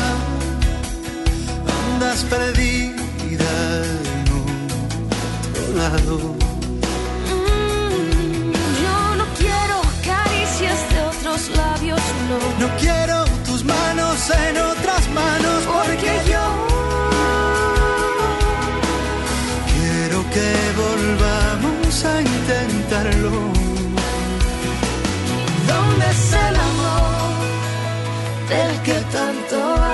S21: andas perdida en otro lado.
S1: Yo no quiero caricias de otros labios, no.
S21: No quiero tus manos en otras manos porque yo quiero que volvamos a intentarlo.
S1: ¿Dónde está el amor del que tanto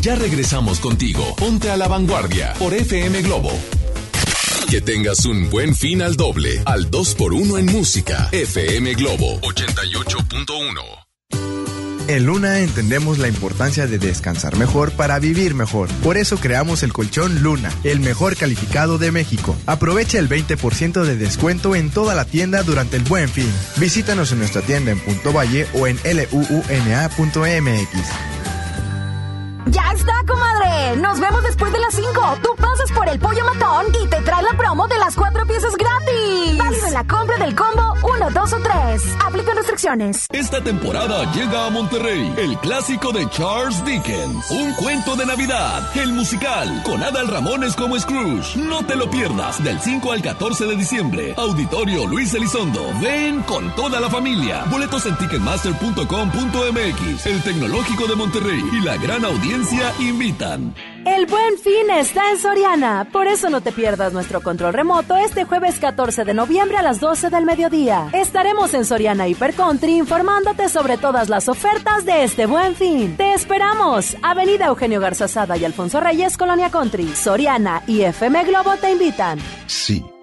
S6: Ya regresamos contigo. Ponte a la vanguardia por FM Globo. Que tengas un buen fin al doble, al 2 por 1 en música. FM Globo 88.1.
S22: En Luna entendemos la importancia de descansar mejor para vivir mejor. Por eso creamos el colchón Luna, el mejor calificado de México. Aprovecha el 20% de descuento en toda la tienda durante el buen fin. Visítanos en nuestra tienda en Punto Valle o en luuna.mx.
S23: ¡Ya está, comadre! Nos vemos después de las 5. Tú pasas por el pollo matón y te trae la promo de las cuatro piezas gratis. Válido en la compra del combo 1, 2 o 3. Aplica restricciones.
S24: Esta temporada llega a Monterrey el clásico de Charles Dickens. Un cuento de Navidad. El musical. Con Adal Ramones como Scrooge. No te lo pierdas. Del 5 al 14 de diciembre. Auditorio Luis Elizondo. Ven con toda la familia. Boletos en ticketmaster.com.mx. El Tecnológico de Monterrey y la gran audiencia invitan.
S11: El buen fin está en Soriana. Por eso no te pierdas nuestro control remoto este jueves 14 de noviembre a las 12 del mediodía. Estaremos en Soriana Hiper Country informándote sobre todas las ofertas de este buen fin. Te esperamos. Avenida Eugenio Garzazada y Alfonso Reyes, Colonia Country. Soriana y FM Globo te invitan.
S25: Sí.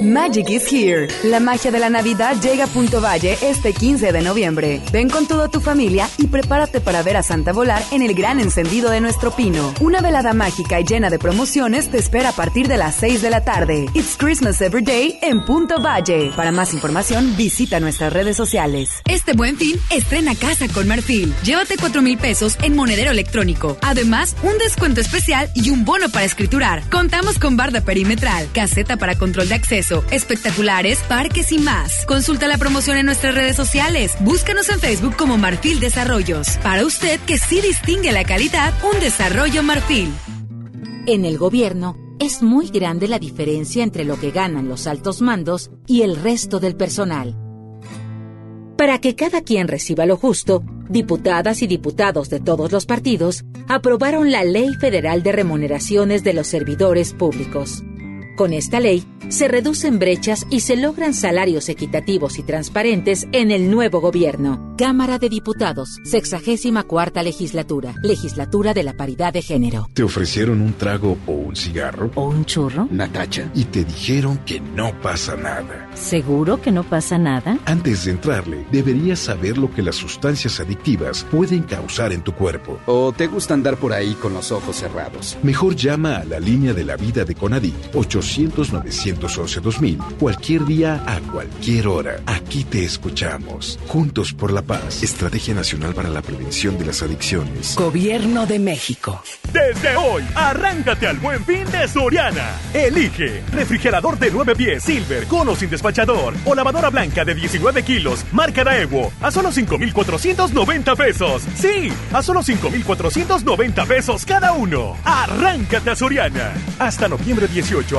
S10: Magic is here. La magia de la Navidad llega a Punto Valle este 15 de noviembre. Ven con toda tu familia y prepárate para ver a Santa volar en el gran encendido de nuestro pino. Una velada mágica y llena de promociones te espera a partir de las 6 de la tarde. It's Christmas Every Day en Punto Valle. Para más información, visita nuestras redes sociales.
S15: Este buen fin, estrena casa con Marfil. Llévate 4 mil pesos en monedero electrónico. Además, un descuento especial y un bono para escriturar. Contamos con barda perimetral, caseta para control de acceso, espectaculares, parques y más. Consulta la promoción en nuestras redes sociales. Búscanos en Facebook como Marfil Desarrollos. Para usted que sí distingue la calidad, un desarrollo Marfil.
S26: En el gobierno es muy grande la diferencia entre lo que ganan los altos mandos y el resto del personal. Para que cada quien reciba lo justo, diputadas y diputados de todos los partidos aprobaron la Ley Federal de Remuneraciones de los Servidores Públicos. Con esta ley, se reducen brechas y se logran salarios equitativos y transparentes en el nuevo gobierno. Cámara de Diputados, 64 legislatura, legislatura de la paridad de género.
S25: ¿Te ofrecieron un trago o un cigarro?
S27: ¿O un churro?
S25: Natacha. Y te dijeron que no pasa nada.
S27: ¿Seguro que no pasa nada?
S25: Antes de entrarle, deberías saber lo que las sustancias adictivas pueden causar en tu cuerpo.
S28: ¿O te gusta andar por ahí con los ojos cerrados?
S25: Mejor llama a la línea de la vida de Conadic 800-911-2000 cualquier día a cualquier hora. Aquí te escuchamos. Juntos por la paz. Estrategia Nacional para la Prevención de las Adicciones.
S29: Gobierno de México.
S30: Desde hoy, arráncate al buen fin de Soriana. Elige refrigerador de 9 pies Silver con o sin despachador o lavadora blanca de 19 kilos marca Daewoo a solo 5,490 pesos. Sí, a solo 5,490 pesos cada uno. Arráncate a Soriana. Hasta noviembre 18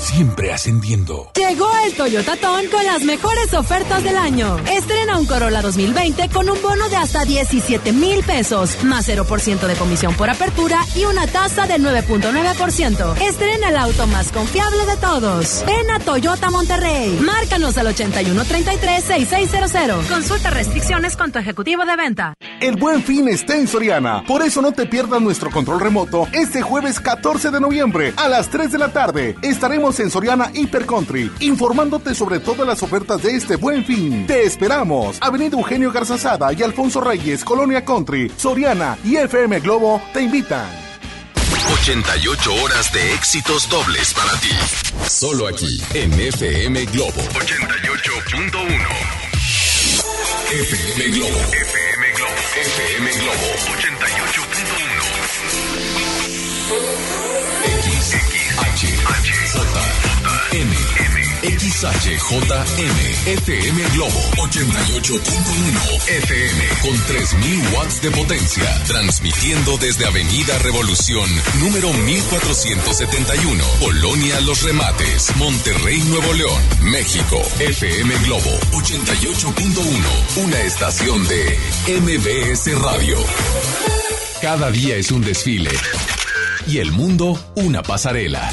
S31: Siempre ascendiendo.
S11: Llegó el Toyota Ton con las mejores ofertas del año. Estrena un Corolla 2020 con un bono de hasta 17 mil pesos, más 0% de comisión por apertura y una tasa del 9.9%. Estrena el auto más confiable de todos. Ven a Toyota Monterrey. Márcanos al 8133-6600. Consulta restricciones con tu ejecutivo de venta.
S32: El buen fin está en Soriana. Por eso no te pierdas nuestro control remoto este jueves 14 de noviembre a las 3 de la tarde. Estaremos en Soriana Hiper Country, informándote sobre todas las ofertas de este buen fin. Te esperamos. Avenida Eugenio Garzazada y Alfonso Reyes, Colonia Country, Soriana y FM Globo te invitan.
S6: 88 horas de éxitos dobles para ti. Solo aquí en FM Globo 88.1. FM Globo. FM. FM Globo 88.1. M XHJM FM Globo 88.1 FM con 3000 watts de potencia, transmitiendo desde Avenida Revolución número 1471, Colonia Los Remates, Monterrey, Nuevo León, México. FM Globo 88.1, una estación de MBS Radio. Cada día es un desfile y el mundo una pasarela.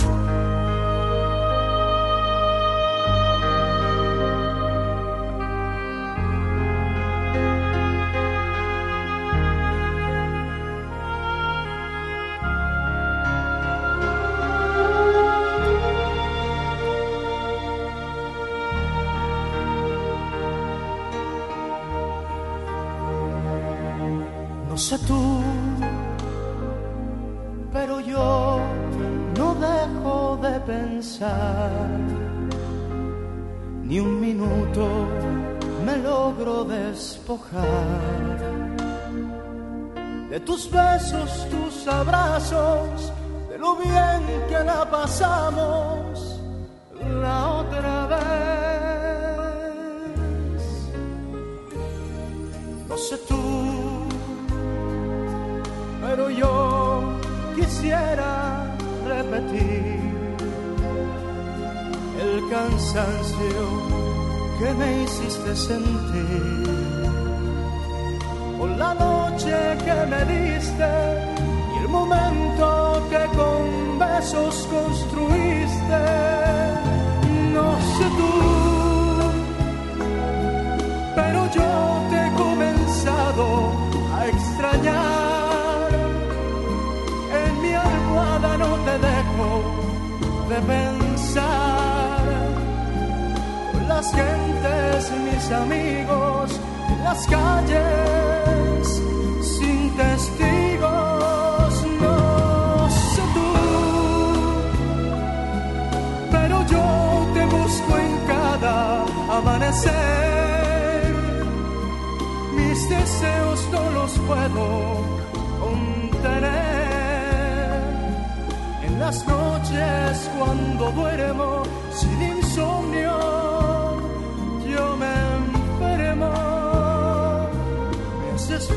S3: cansancio que me hiciste sentir por la noche que me diste y el momento que con besos construiste. No sé tú, pero yo te he comenzado a extrañar no te dejo de pensar. Las gentes, mis amigos, en las calles, sin testigos, no sé tú. Pero yo te busco en cada amanecer. Mis deseos no los puedo contener las noches cuando duermo sin insomnio,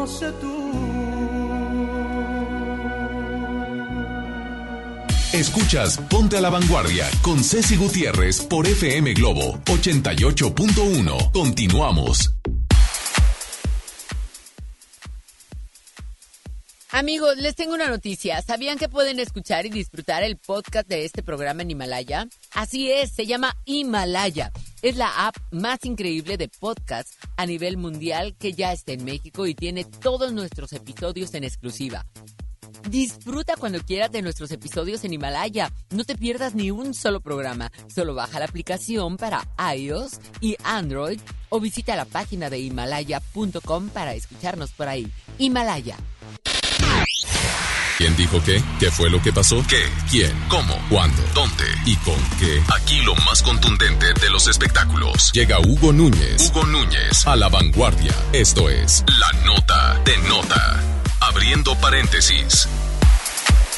S3: No sé tú.
S6: Escuchas Ponte a la Vanguardia con Ceci Gutiérrez por FM Globo 88.1. Continuamos.
S4: Amigos, les tengo una noticia. ¿Sabían que pueden escuchar y disfrutar el podcast de este programa en Himalaya? Así es, se llama Himalaya. Es la app más increíble de podcast a nivel mundial que ya está en México y tiene todos nuestros episodios en exclusiva. Disfruta cuando quieras de nuestros episodios en Himalaya. No te pierdas ni un solo programa. Solo baja la aplicación para iOS y Android o visita la página de himalaya.com para escucharnos por ahí. Himalaya.
S6: ¿Quién dijo qué? ¿Qué fue lo que pasó? ¿Qué? ¿Quién? ¿Cómo? ¿Cuándo? ¿Dónde? ¿Y con qué? Aquí lo más contundente de los espectáculos. Llega Hugo Núñez. Hugo Núñez a la vanguardia. Esto es La Nota de Nota. Abriendo paréntesis.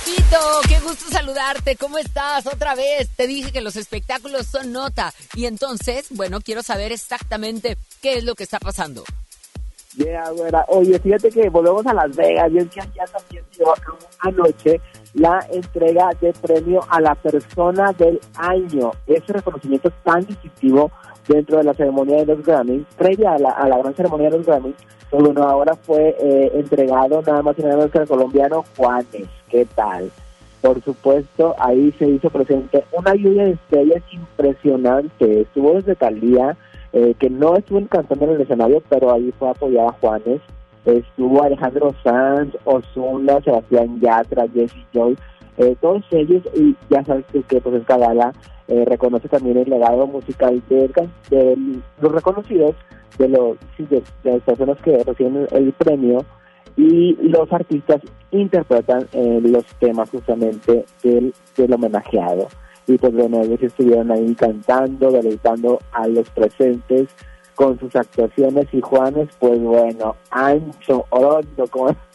S4: Huguito, qué gusto saludarte. ¿Cómo estás? Otra vez. Te dije que los espectáculos son nota. Y entonces, bueno, quiero saber exactamente qué es lo que está pasando.
S18: Yeah, güera. Oye, fíjate que volvemos a Las Vegas. Y es que allá también cabo anoche la entrega de premio a la persona del año. Ese reconocimiento tan distintivo dentro de la ceremonia de los Grammys, previa a la, a la gran ceremonia de los Grammys, pues bueno, ahora fue eh, entregado nada más y nada menos que al colombiano Juanes. ¿Qué tal? Por supuesto, ahí se hizo presente una lluvia de estrellas impresionante. Estuvo desde Talía, eh, que no estuvo cantando en el escenario, pero ahí fue apoyada Juanes. Estuvo Alejandro Sanz, Ozuna, Sebastián Yatra, Jesse Joy, eh, todos ellos, y ya sabes que, que pues esta gala eh, reconoce también el legado musical de, los reconocidos, de, los, de, las personas que reciben el, el premio, y los artistas interpretan eh, los temas justamente del, del homenajeado. Y pues bueno, ellos estuvieron ahí cantando, deleitando a los presentes con sus actuaciones y Juanes, pues bueno, ancho, orondo, como.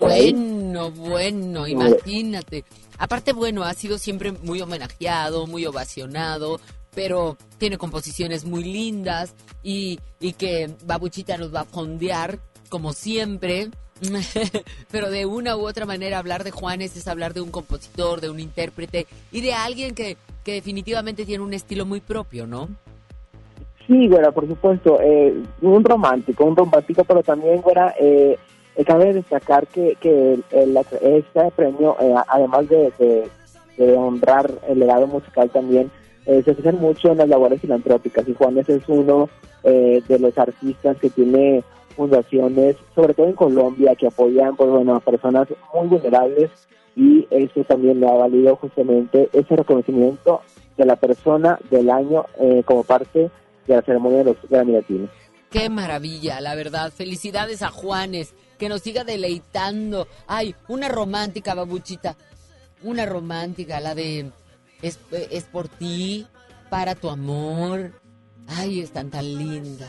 S4: Bueno, bueno, imagínate. Aparte, bueno, ha sido siempre muy homenajeado, muy ovacionado, pero tiene composiciones muy lindas y, y que Babuchita nos va a fondear, como siempre. pero de una u otra manera hablar de Juanes es hablar de un compositor, de un intérprete y de alguien que, que definitivamente tiene un estilo muy propio, ¿no?
S18: Sí, güera, por supuesto, eh, un romántico, un romántico, pero también, güera, eh, eh, cabe destacar que, que el- este premio, eh, además de, honrar el legado musical también, eh, se fijan mucho en las labores filantrópicas y Juanes es uno de los artistas que tiene fundaciones, sobre todo en Colombia, que apoyan pues, bueno, a personas muy vulnerables y eso también le ha valido justamente ese reconocimiento de la persona del año eh, como parte de la ceremonia de los Grammy Latinos.
S4: Qué maravilla, la verdad. Felicidades a Juanes, que nos siga deleitando. Ay, una romántica, babuchita. Una romántica, la de es, es por ti, para tu amor. Ay, están tan linda.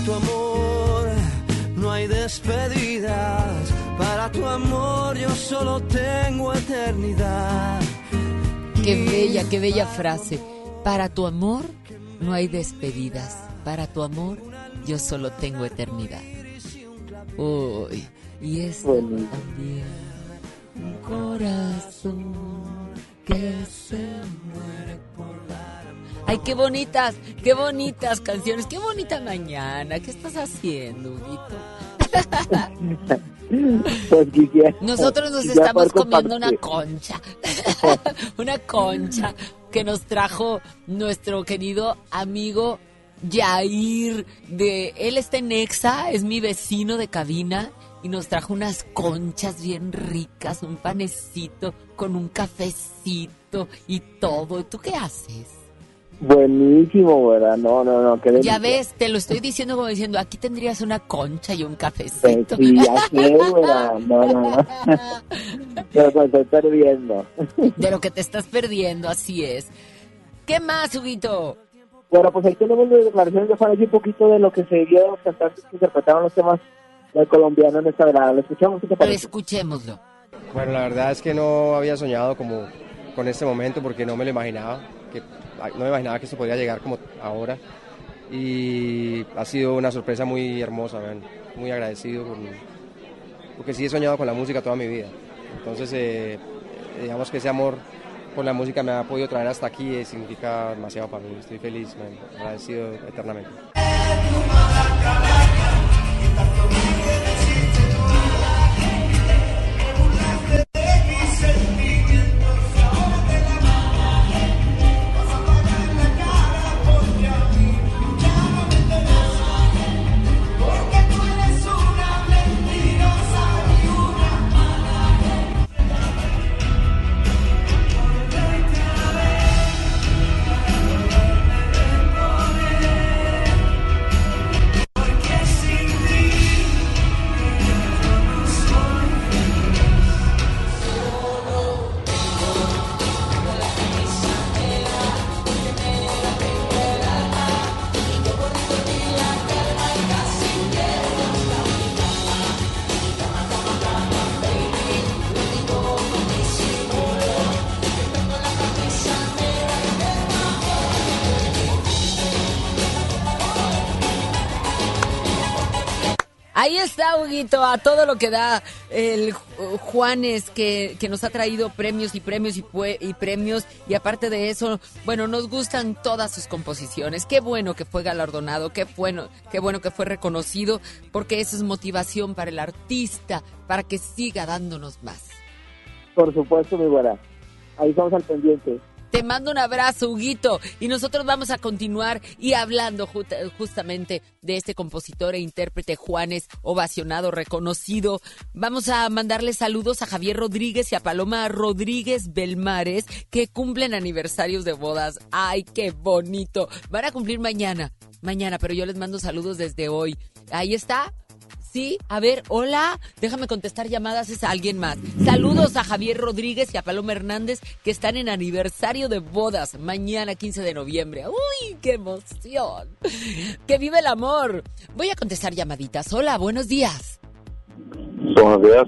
S33: Para tu amor no hay despedidas. Para tu amor yo solo tengo eternidad.
S4: Qué bella, qué bella frase. Para tu amor no hay despedidas. Para tu amor yo solo tengo eternidad. Uy, y esta también. Un corazón que se muere por. Ay, qué bonitas, qué bonitas canciones, qué bonita mañana. ¿Qué estás haciendo, Huguito?
S18: Pues
S4: Nosotros nos estamos comiendo una concha. una concha que nos trajo nuestro querido amigo Jair de él está en Exa, es mi vecino de cabina y nos trajo unas conchas bien ricas, un panecito con un cafecito y todo. ¿Tú qué haces?
S18: Buenísimo, ¿verdad? No, no, no, qué
S4: Ya ves, te lo estoy diciendo como diciendo, aquí tendrías una concha y un cafecito.
S18: Sí, ya sé, ¿verdad? No, no, no. Pero me estoy perdiendo.
S4: De lo que te estás perdiendo, así es. ¿Qué más, Huguito?
S18: Bueno, pues ahí tenemos las declaraciones de Juan, y un poquito de lo que se vio de los cantantes que interpretaron los temas del colombiano en esta velada. ¿Lo escuchamos? ¿Qué te
S4: Pero
S18: parece?
S4: escuchémoslo.
S34: Bueno, la verdad es que no había soñado como con este momento porque no me lo imaginaba, que no me imaginaba que esto podía llegar como ahora y ha sido una sorpresa muy hermosa, muy agradecido porque sí he soñado con la música toda mi vida. Entonces, eh, digamos que ese amor por la música me ha podido traer hasta aquí y significa demasiado para mí. Estoy feliz, agradecido eternamente.
S4: Huguito, a todo lo que da el Juanes, que, que nos ha traído premios y premios y, y premios. Y aparte de eso, bueno, nos gustan todas sus composiciones. Qué bueno que fue galardonado, qué bueno, qué bueno que fue reconocido, porque eso es motivación para el artista, para que siga dándonos más.
S18: Por supuesto, mi buena. Ahí estamos al pendiente.
S4: Te mando un abrazo, Huguito. Y nosotros vamos a continuar y hablando justamente de este compositor e intérprete Juanes, ovacionado, reconocido. Vamos a mandarle saludos a Javier Rodríguez y a Paloma Rodríguez Belmares, que cumplen aniversarios de bodas. ¡Ay, qué bonito! Van a cumplir mañana, mañana, pero yo les mando saludos desde hoy. Ahí está, Sí, a ver, hola. Déjame contestar llamadas, es a alguien más. Saludos a Javier Rodríguez y a Paloma Hernández que están en aniversario de bodas mañana 15 de noviembre. ¡Uy, qué emoción! ¡Que vive el amor! Voy a contestar llamaditas. Hola, buenos días.
S35: Buenos días.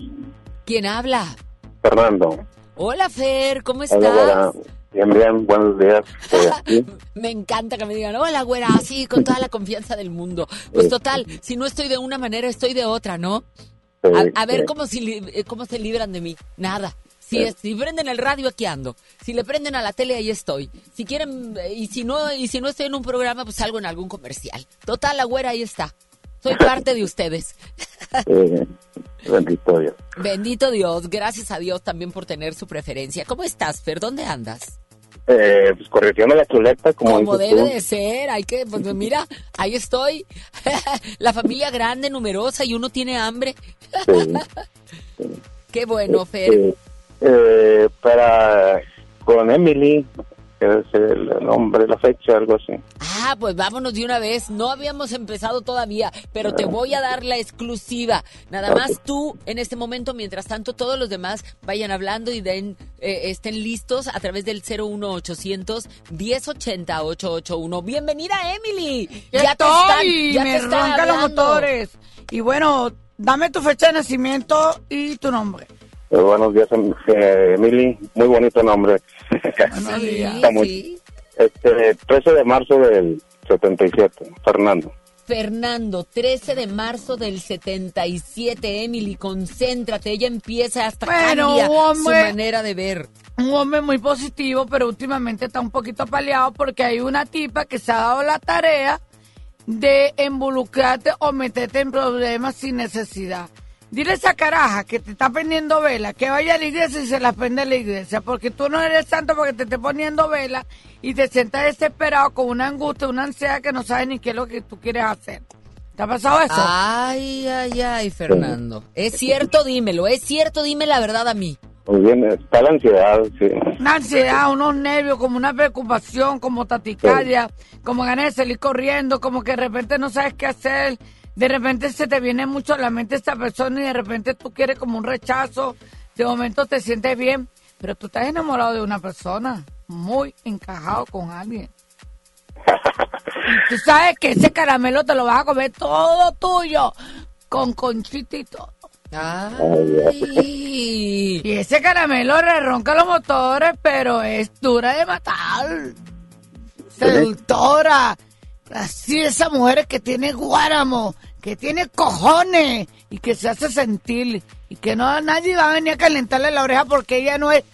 S4: ¿Quién habla?
S35: Fernando.
S4: Hola, Fer, ¿cómo estás?
S35: Bien, bien, buenos días.
S4: me encanta que me digan, hola, güera, así, con toda la confianza del mundo. Pues total, si no estoy de una manera, estoy de otra, ¿no? A, ver cómo, si, eh, cómo se libran de mí. Nada. Si, si prenden el radio, aquí ando. Si le prenden a la tele, ahí estoy. Si quieren, eh, y si no, y si no estoy en un programa, pues salgo en algún comercial. Total, la güera ahí está. Soy parte de ustedes.
S35: bendito Dios.
S4: Bendito Dios. Gracias a Dios también por tener su preferencia. ¿Cómo estás, Fer? ¿Dónde andas?
S35: Eh, pues corrigiendo la chuleta como,
S4: como debe de ser hay que pues mira ahí estoy. La familia grande numerosa y uno tiene hambre. Qué bueno Fer.
S35: eh, para con Emily es el nombre, la fecha, algo así.
S4: Ah, pues vámonos de una vez. No habíamos empezado todavía, pero te voy a dar la exclusiva. Nada más tú, en este momento, mientras tanto, todos los demás vayan hablando y den, eh, estén listos a través del 01800 1080 881. Bienvenida, Emily.
S20: Ya, estoy, ya me roncan los motores. Y bueno, dame tu fecha de nacimiento y tu nombre.
S35: Eh, buenos días, em, eh, Emily. Muy bonito nombre.
S4: Sí,
S35: Este, 13 de marzo del 77, Fernando.
S4: Fernando, 13 de marzo del 77, Emily, concéntrate, ella empieza hasta bueno, su manera de ver.
S20: Un hombre muy positivo, pero últimamente está un poquito paleado porque hay una tipa que se ha dado la tarea de involucrarte o meterte en problemas sin necesidad. Dile a esa caraja que te está poniendo vela, que vaya a la iglesia y se la prende a la iglesia, porque tú no eres santo porque te esté poniendo vela y te sientas desesperado con una angustia, una ansiedad que no sabes ni qué es lo que tú quieres hacer. ¿Te ha pasado eso?
S4: Ay, ay, ay, Fernando. Es cierto, dímelo, es cierto, dime la verdad a mí.
S35: Muy bien, está la ansiedad, sí.
S20: Una ansiedad, unos nervios, como una preocupación, como taticardia, como ganas de salir corriendo, como que de repente no sabes qué hacer de repente se te viene mucho a la mente esta persona y de repente tú quieres como un rechazo, de momento te sientes bien, pero tú estás enamorado de una persona, muy encajado con alguien. Y tú sabes que ese caramelo te lo vas a comer todo tuyo, con conchita y todo. Ay. Y ese caramelo le ronca los motores, pero es dura de matar. Seductora. Así esa mujer que tiene guáramo, que tiene cojones y que se hace sentir y que no nadie va a venir a calentarle la oreja porque ella no es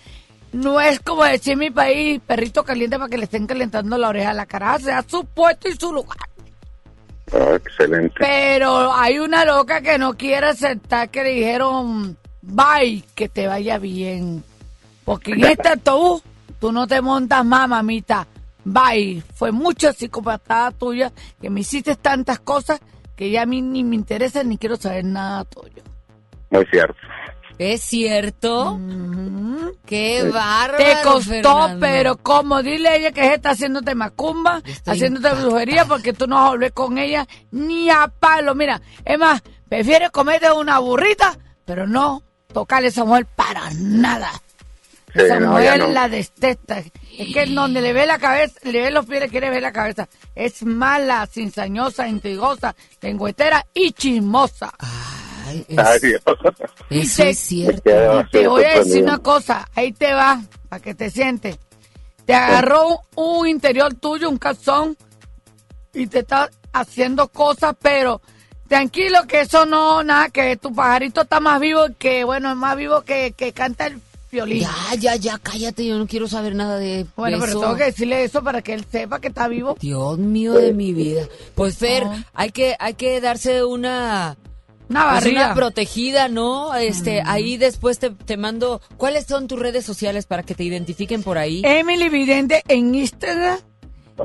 S20: no es como decir en mi país perrito caliente para que le estén calentando la oreja a la cara, sea su puesto y su lugar.
S35: Ah, excelente.
S20: Pero hay una loca que no quiere aceptar que le dijeron bye, que te vaya bien. Porque en este autobús tú no te montas más, mamita. Bye. Fue mucha psicopatada tuya que me hiciste tantas cosas que ya a mí ni me interesa ni quiero saber nada tuyo.
S35: Muy cierto.
S4: ¿Es cierto? ¡Qué bárbaro!
S20: Te costó, pero como dile a ella que está haciéndote macumba, haciéndote brujería, porque tú no hablé con ella ni a palo. Mira, es más, prefieres comerte una burrita, pero no tocarle a esa mujer para nada. Esa mujer la destesta. Es que donde le ve la cabeza, le ve los pies, le quiere ver la cabeza. Es mala, cinzañosa, intrigosa, lengüetera y chismosa.
S4: Ay, eso es cierto.
S20: Te voy a decir una cosa, ahí te va, para que te sientes. Te agarró un interior tuyo, un calzón, y te está haciendo cosas, pero Tranquilo, que eso no, nada, que tu pajarito está más vivo que, bueno, es más vivo que, que canta el violín.
S4: Ya, ya, ya, cállate, yo no quiero saber nada de
S20: Bueno, pero
S4: eso.
S20: tengo que decirle eso para que él sepa que está vivo.
S4: Dios mío de mi vida. Pues Fer,
S20: Ah.
S4: hay que hay que darse una
S20: Una
S4: pues,
S20: barrida.
S4: una protegida, ¿no? Este, ahí después te, te mando ¿Cuáles son tus redes sociales para que te identifiquen por ahí?
S20: Emily Vidente en Instagram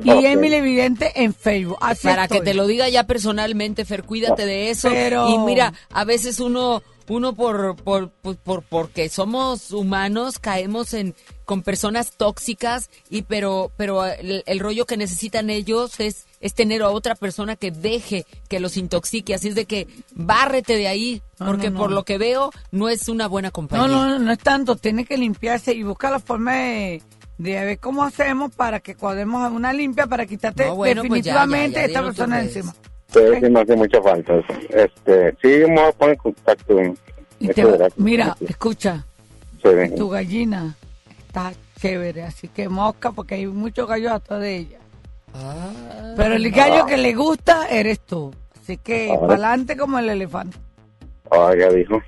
S20: y. Emily Vidente en Facebook. Así
S4: para que te lo diga ya personalmente, Fer, cuídate de eso.
S20: Pero-
S4: Y mira, a veces uno, uno por, por, por, por- porque somos humanos, caemos en con personas tóxicas y pero, pero el, el rollo que necesitan ellos es, es tener a otra persona que deje que los intoxique. Así es de que bárrete de ahí,
S20: No,
S4: porque
S20: no, no.
S4: por lo que veo, no es una buena compañía.
S20: No, no, no es tanto, tiene que limpiarse y buscar la forma de, de ver cómo hacemos para que cuadremos una limpia para quitarte
S4: pues ya,
S20: definitivamente
S4: ya, ya,
S20: esta persona encima.
S35: Sí, sí me hace mucha falta. Este, sí, me voy a poner en contacto.
S20: Y te- mira, escucha,
S35: Sí.
S20: tu gallina está chévere, así que mosca porque hay muchos gallos atrás de ella.
S4: Ah.
S20: Pero el gallo que le gusta eres tú. Así que para adelante como el elefante.
S35: Oiga, dijo.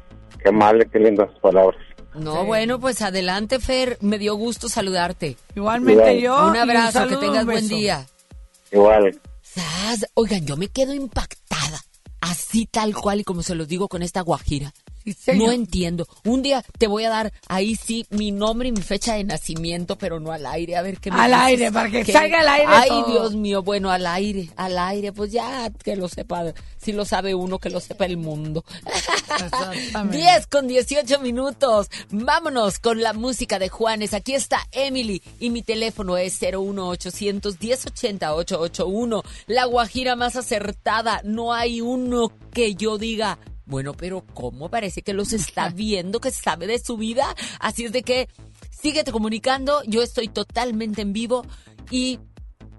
S35: Qué mal, qué lindas palabras.
S4: No, bueno, pues adelante, Fer. Me dio gusto saludarte.
S20: Igualmente yo.
S4: Un abrazo,
S20: saludo,
S4: que tengas
S20: un
S4: buen día.
S35: Igual.
S4: Oigan, yo me quedo impactada. Así tal cual y como se los digo con esta guajira. No entiendo. Un día te voy a dar ahí sí mi nombre y mi fecha de nacimiento, pero no al aire. A ver qué me
S20: Al
S4: dices.
S20: aire, para que
S4: ¿Qué?
S20: salga al aire
S4: Ay,
S20: todo.
S4: Dios mío, bueno, al aire, al aire. Pues ya que lo sepa, si lo sabe uno, que lo sepa el mundo. 10 con 18 minutos. Vámonos con la música de Juanes. Aquí está Emily y mi teléfono es 01800 1080 881. La guajira más acertada. No hay uno que yo diga. Bueno, pero ¿cómo parece que los está viendo, que sabe de su vida? Así es de que síguete comunicando. Yo estoy totalmente en vivo y,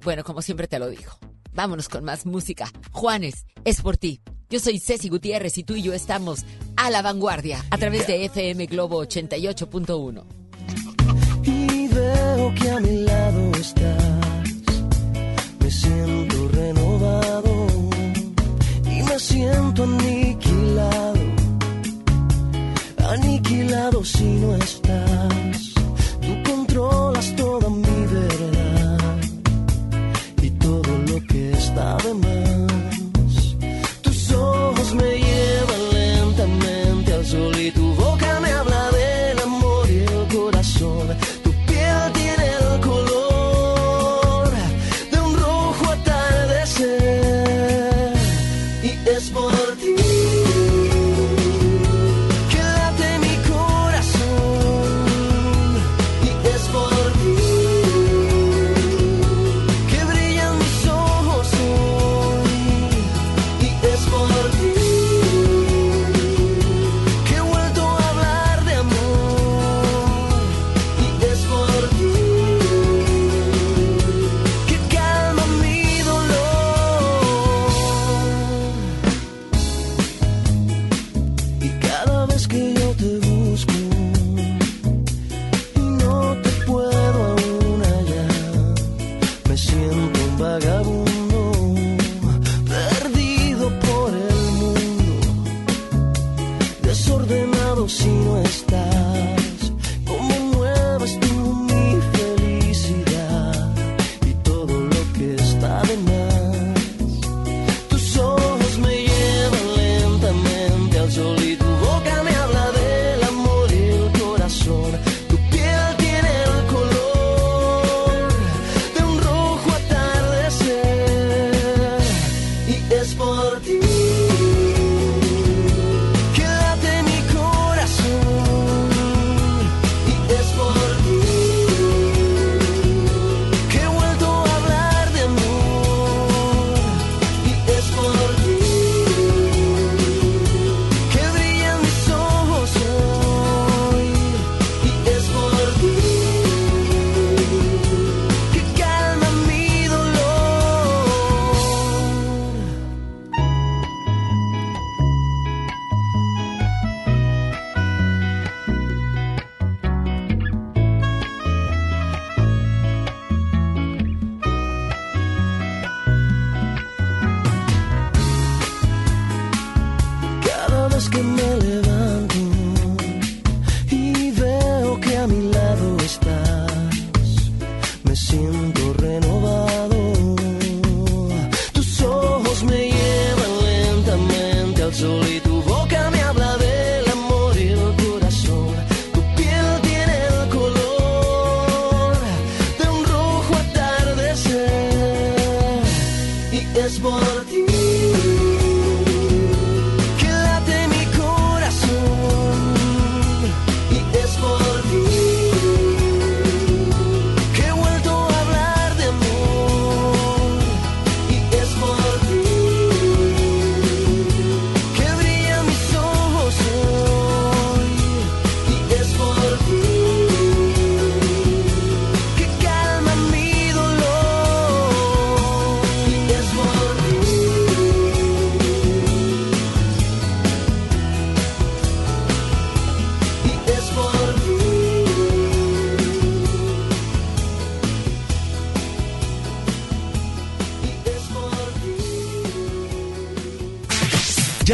S4: bueno, como siempre te lo digo. Vámonos con más música. Juanes, es por ti. Yo soy Ceci Gutiérrez y tú y yo estamos a la vanguardia a través de FM Globo 88.1.
S33: y veo que a mi lado estás. Me siento renovado y me siento aniquilado. Aniquilado si no estás. Tú controlas toda mi verdad y todo lo que está de más.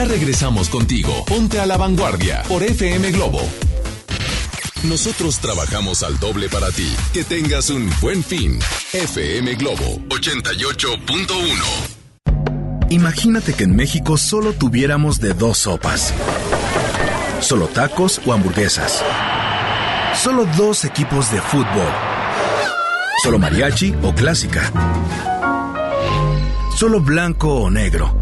S6: Regresamos contigo. Ponte a la vanguardia por FM Globo. Nosotros trabajamos al doble para ti. Que tengas un buen fin. FM Globo 88.1.
S25: Imagínate que en México solo tuviéramos de dos sopas. Solo tacos o hamburguesas. Solo dos equipos de fútbol. Solo mariachi o clásica. Solo blanco o negro.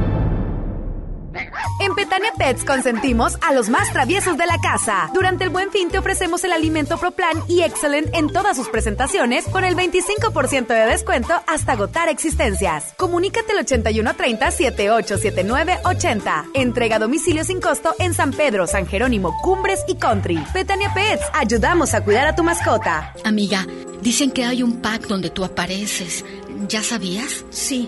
S36: Pets consentimos a los más traviesos de la casa. Durante el Buen Fin te ofrecemos el alimento ProPlan y Excellent en todas sus presentaciones con el 25% de descuento hasta agotar existencias. Comunícate al 8130-787980. Entrega a domicilio sin costo en San Pedro, San Jerónimo, Cumbres y Country. Petania Pets, ayudamos a cuidar a tu mascota.
S37: Amiga, dicen que hay un pack donde tú apareces. ¿Ya sabías?
S38: Sí.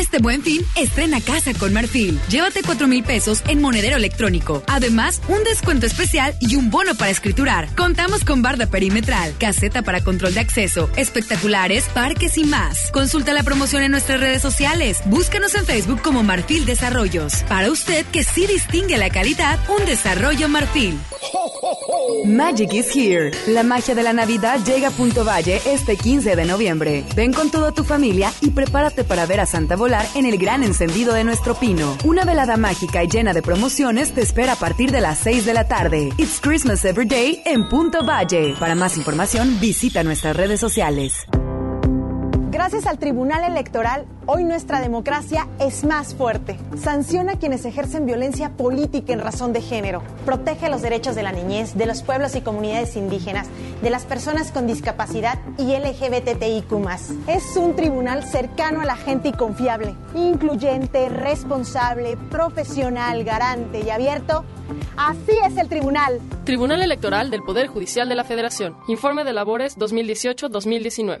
S15: Este buen fin, estrena casa con Marfil. Llévate 4 mil pesos en monedero electrónico. Además, un descuento especial y un bono para escriturar. Contamos con barda perimetral, caseta para control de acceso, espectaculares, parques y más. Consulta la promoción en nuestras redes sociales. Búscanos en Facebook como Marfil Desarrollos. Para usted que sí distingue la calidad, un desarrollo Marfil.
S39: Magic is here. La magia de la Navidad llega a Punto Valle este 15 de noviembre. Ven con toda tu familia y prepárate para ver a Santa en el gran encendido de nuestro pino. Una velada mágica y llena de promociones te espera a partir de las 6 de la tarde. It's Christmas Every Day en Punto Valle. Para más información, visita nuestras redes sociales.
S40: Gracias al Tribunal Electoral, hoy nuestra democracia es más fuerte. Sanciona a quienes ejercen violencia política en razón de género. Protege los derechos de la niñez, de los pueblos y comunidades indígenas, de las personas con discapacidad y LGBTIQ. Es un tribunal cercano a la gente y confiable, incluyente, responsable, profesional, garante y abierto. Así es el tribunal.
S41: Tribunal Electoral del Poder Judicial de la Federación. Informe de labores 2018-2019.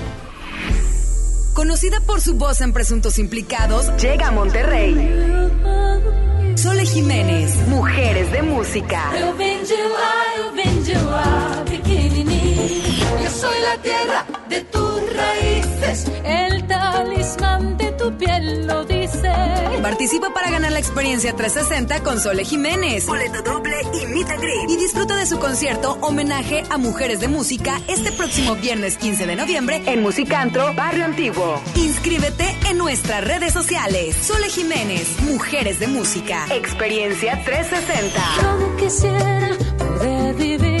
S15: Conocida por su voz en Presuntos Implicados, llega a Monterrey. Sole Jiménez, Mujeres de Música.
S1: Yo soy la tierra de tus raíces, el talismán de tu piel lo dice.
S15: Participa para ganar la experiencia 360 con Sole Jiménez. Boleto doble y meet and greet. Y disfruta de su concierto Homenaje a Mujeres de Música este próximo viernes 15 de noviembre en Musicantro, Barrio Antiguo. Inscríbete en nuestras redes sociales. Sole Jiménez, Mujeres de Música. Experiencia 360.
S1: Como quisiera poder vivir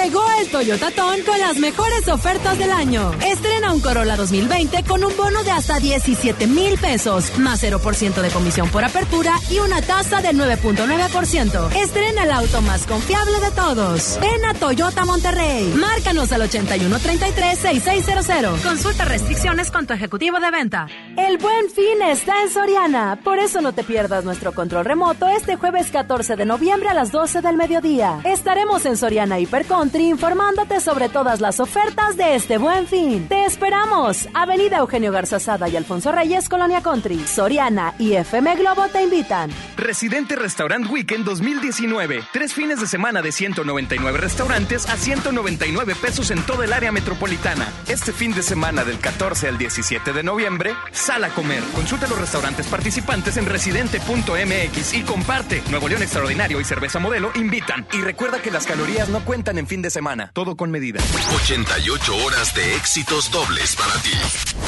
S11: Llegó el Toyota Ton con las mejores ofertas del año. Estrena un Corolla 2020 con un bono de hasta 17 mil pesos, más 0% de comisión por apertura y una tasa del 9.9%. Estrena el auto más confiable de todos. Ven a Toyota Monterrey. Márcanos al 8133-6600. Consulta restricciones con tu ejecutivo de venta. El buen fin está en Soriana. Por eso no te pierdas nuestro control remoto este jueves 14 de noviembre a las 12 del mediodía. Estaremos en Soriana Hipercountry informándote sobre todas las ofertas de este buen fin. Te esperamos. Avenida Eugenio Garzazada y Alfonso Reyes, Colonia Country. Soriana y FM Globo te invitan.
S17: Residente Restaurant Weekend 2019. Tres fines de semana de 199 restaurantes a 199 pesos en todo el área metropolitana. Este fin de semana del 14 al 17 de noviembre, sal a comer. Consulta los restaurantes participantes en residente.mx y comparte. Nuevo León Extraordinario y Cerveza Modelo invitan. Y recuerda que las calorías no cuentan en fin de semana. Todo con medida.
S6: 88 horas de éxitos dobles para ti.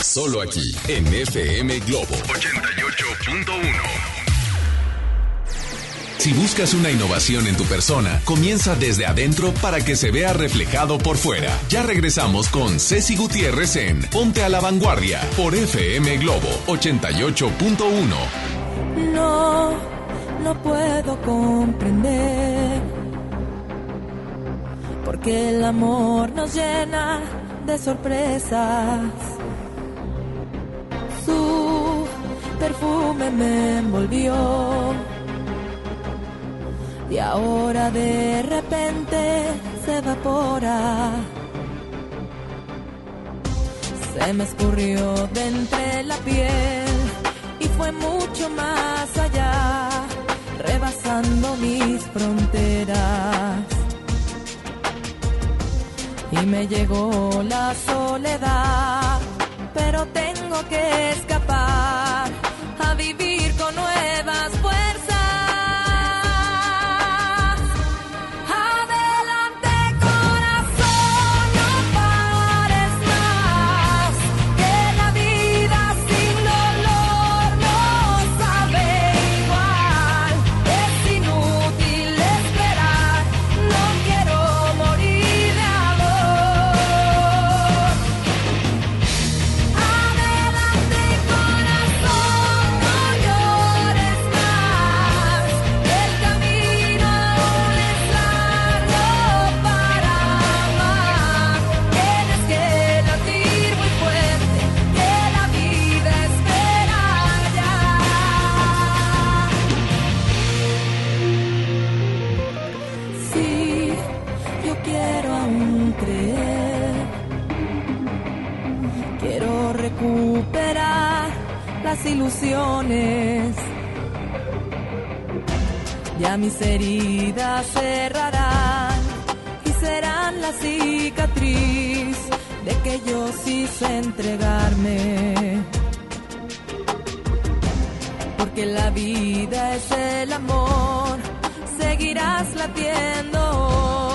S6: Solo aquí en FM Globo 88.1. Si buscas una innovación en tu persona, comienza desde adentro para que se vea reflejado por fuera. Ya regresamos con Ceci Gutiérrez en Ponte a la Vanguardia por FM Globo 88.1.
S1: No, no puedo comprender. Porque el amor nos llena de sorpresas. Su perfume me envolvió. Y ahora de repente se evapora. Se me escurrió de entre la piel y fue mucho más allá, rebasando mis fronteras. Y me llegó la soledad, pero tengo que escapar a vivir con nuevas fuerzas. Ya mis heridas cerrarán y serán la cicatriz de que yo quise entregarme. Porque la vida es el amor, seguirás latiendo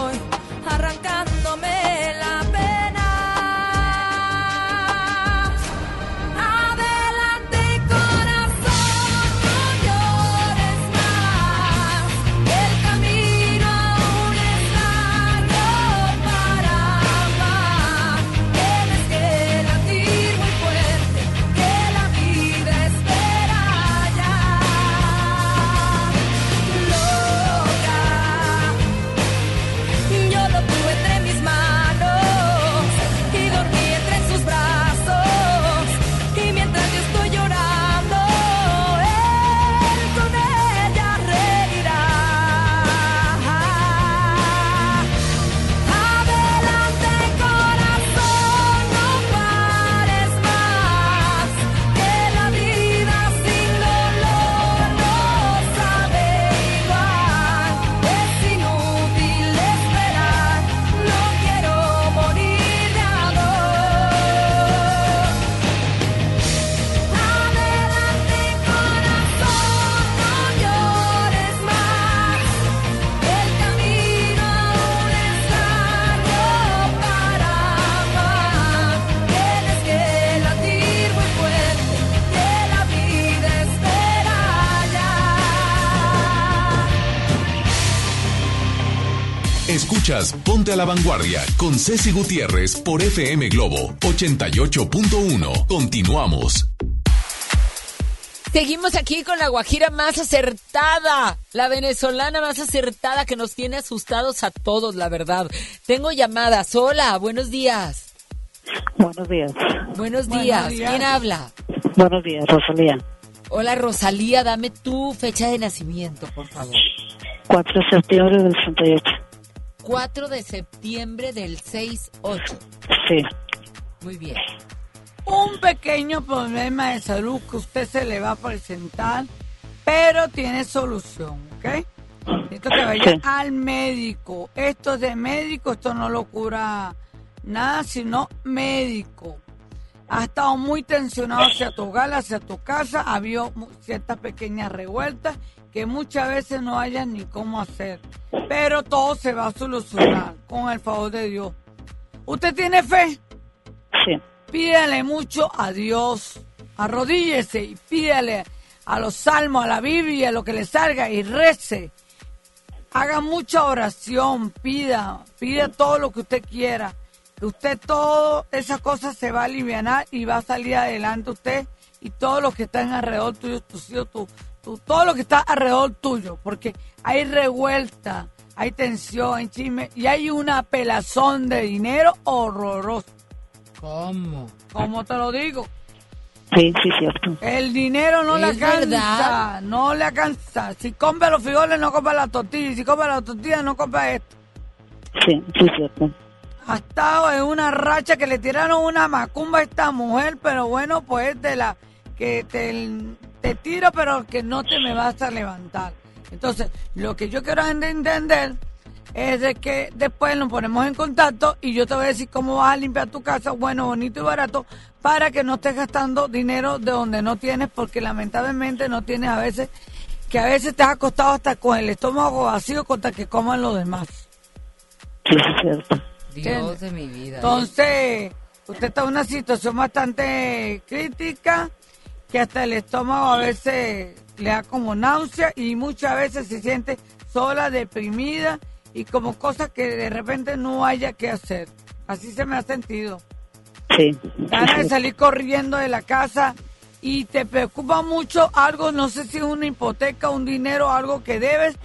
S6: Ponte a la Vanguardia con Ceci Gutiérrez por FM Globo 88.1. Continuamos.
S4: Seguimos aquí con la guajira más acertada, la venezolana más acertada que nos tiene asustados a todos, la verdad. Tengo llamadas. Hola, buenos días.
S42: Buenos días.
S4: Buenos días. ¿Quién habla?
S42: Buenos días, Rosalía.
S4: Hola, Rosalía, dame tu fecha de nacimiento, por favor.
S42: 4 de septiembre del 68.
S4: 4 de septiembre del 68.
S42: Sí.
S4: Muy bien.
S20: Un pequeño problema de salud que usted se le va a presentar, pero tiene solución, ¿ok? Esto que vaya
S42: Sí.
S20: al médico. Esto es de médico, esto no lo cura nada, sino médico. Ha estado muy tensionado hacia tu hogar, hacia tu casa, ha habido ciertas pequeñas revueltas que muchas veces no hayan ni cómo hacer. Pero todo se va a solucionar con el favor de Dios. ¿Usted tiene fe?
S42: Sí.
S20: Pídale mucho a Dios. Arrodíllese y pídale a los salmos, a la Biblia, lo que le salga y rece. Haga mucha oración, pida, pida todo lo que usted quiera. Que usted todo esas cosas se va a aliviar y va a salir adelante usted y todos los que están alrededor tuyo, tus hijos, tu, todo lo que está alrededor tuyo, porque hay revuelta, hay tensión, hay chisme y hay una pelazón de dinero horroroso.
S4: ¿Cómo?
S20: ¿Cómo te lo digo?
S42: Sí, sí, cierto.
S20: El dinero no le
S4: ¿Es
S20: alcanza,
S4: verdad?
S20: no le alcanza. Si compra los frijoles, no compra la tortilla. Y si compra la tortilla, no compra esto.
S42: Sí, sí, cierto.
S20: Ha estado en una racha que le tiraron una macumba a esta mujer, pero bueno, pues de la que te, te tiro, pero que no te me vas a levantar. Entonces, lo que yo quiero entender es de que después nos ponemos en contacto y yo te voy a decir cómo vas a limpiar tu casa, bueno, bonito y barato, para que no estés gastando dinero de donde no tienes, porque lamentablemente no tienes a veces, que a veces te has acostado hasta con el estómago vacío contra que coman los demás.
S42: Sí, sí, cierto.
S4: Dios de mi vida.
S20: Entonces, usted está en una situación bastante crítica, que hasta el estómago a veces le da como náusea y muchas veces se siente sola, deprimida y como cosas que de repente no haya que hacer. Así se me ha sentido.
S42: Sí.
S20: Ganas de salir corriendo de la casa y te preocupa mucho algo, no sé si es una hipoteca, un dinero, algo que debes,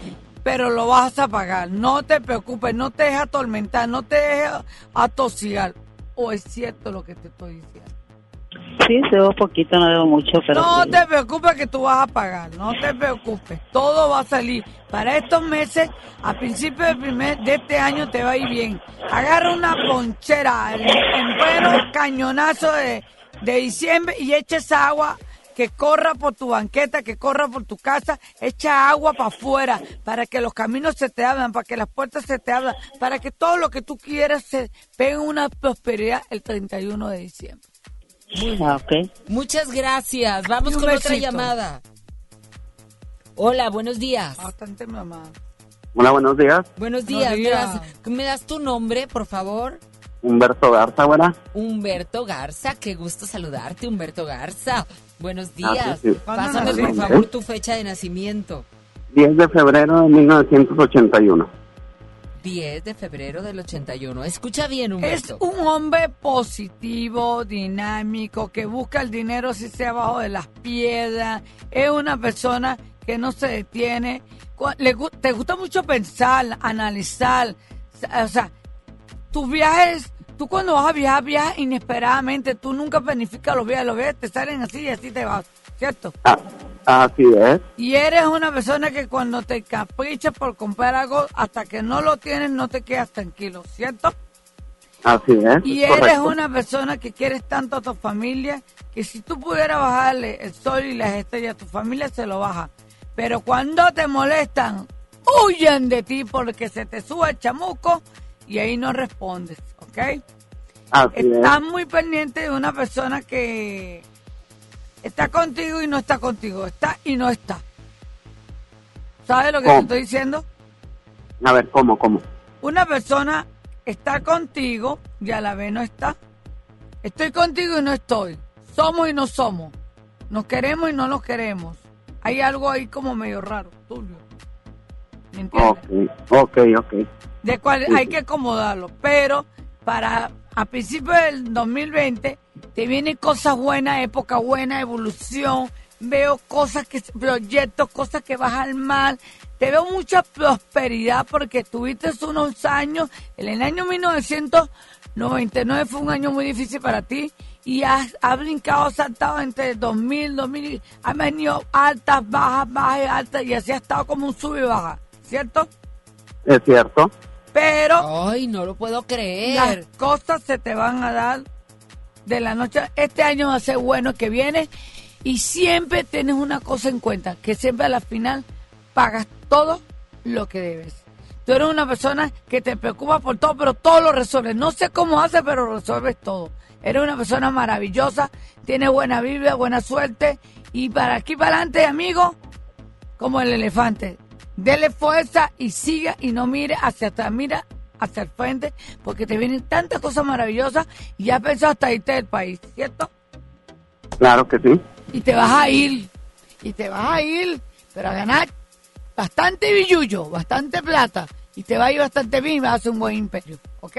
S20: pero lo vas a pagar. No te preocupes, no te dejes atormentar, no te dejes atosigar. ¿O es cierto lo que te estoy diciendo?
S42: Sí, debo poquito, no debo mucho, pero
S20: No
S42: sí.
S20: te preocupes que tú vas a pagar, no te preocupes, todo va a salir. Para estos meses, a principios del primer, de este año te va a ir bien. Agarra una ponchera en pleno cañonazo de, de diciembre y echa esa agua que corra por tu banqueta, que corra por tu casa, echa agua para afuera, para que los caminos se te abran, para que las puertas se te abran, para que todo lo que tú quieras se pegue una prosperidad el 31 de diciembre.
S42: Ah, ok.
S4: Muchas gracias. Vamos con otra llamada. Hola, buenos días.
S20: Bastante mamá.
S35: Hola, buenos días.
S4: Buenos
S20: Buenos
S4: días. ¿Me
S20: días.
S4: das, me das tu nombre, por favor?
S35: Humberto Garza, buena.
S4: Humberto Garza. Qué gusto saludarte, Humberto Garza. Buenos días.
S35: Ah, sí, sí.
S4: Pásame, por
S35: naciste?
S4: favor, tu fecha de nacimiento.
S35: 10 de febrero de 1981.
S4: 10 de febrero del 81. Escucha bien,
S20: Es
S4: Humberto.
S20: un hombre positivo, dinámico, que busca el dinero si sea abajo de las piedras. Es una persona que no se detiene. Le, te gusta mucho pensar, analizar. O sea, tus viajes, tú cuando vas a viajar, viajas inesperadamente. Tú nunca planificas los viajes. Los viajes te salen así y así te vas, ¿cierto?
S35: Así es.
S20: Y eres una persona que cuando te caprichas por comprar algo, hasta que no lo tienes, no te quedas tranquilo, ¿cierto?
S35: Así es.
S20: Y
S35: es
S20: eres
S35: correcto.
S20: una persona que quieres tanto a tu familia que si tú pudieras bajarle el sol y las estrellas a tu familia, se lo baja. Pero cuando te molestan, huyen de ti porque se te sube el chamuco y ahí no respondes, ¿ok?
S35: Así es.
S20: Estás muy pendiente de una persona que está contigo y no está contigo, está y no está. ¿Sabes lo que te estoy diciendo?
S35: A ver, ¿cómo, cómo?
S20: Una persona está contigo y a la vez no está. Estoy contigo y no estoy. Somos y no somos. Nos queremos y no nos queremos. Hay algo ahí como medio raro, Tulio. ¿Me entiendes?
S35: Ok, ok, ok.
S20: De cual
S35: Sí,
S20: hay
S35: sí.
S20: que acomodarlo. Pero para a principios del 2020 te vienen cosas buenas, época buena, evolución. Veo cosas que, proyectos, cosas que vas al mal. Te veo mucha prosperidad porque tuviste unos años, en el año 1999 fue un año muy difícil para ti y has, has brincado, saltado entre 2000, 2000, has venido altas, bajas, bajas, altas y así has estado como un sub y baja, ¿cierto?
S35: Es cierto.
S20: Pero.
S4: Ay, no lo puedo creer.
S20: Las cosas se te van a dar de la noche. Este año va a ser bueno que viene. Y siempre tienes una cosa en cuenta: que siempre a la final pagas todo lo que debes. Tú eres una persona que te preocupa por todo, pero todo lo resuelves. No sé cómo haces, pero resuelves todo. Eres una persona maravillosa, tienes buena Biblia, buena suerte. Y para aquí para adelante, amigo, como el elefante. Dele fuerza y siga y no mire hacia atrás, mira hacia el frente, porque te vienen tantas cosas maravillosas y ya pensado hasta irte del país, ¿cierto?
S35: Claro que sí.
S20: Y te vas a ir, y te vas a ir, pero a ganar bastante billullo, bastante plata, y te va a ir bastante bien y vas a hacer un buen imperio, ¿ok?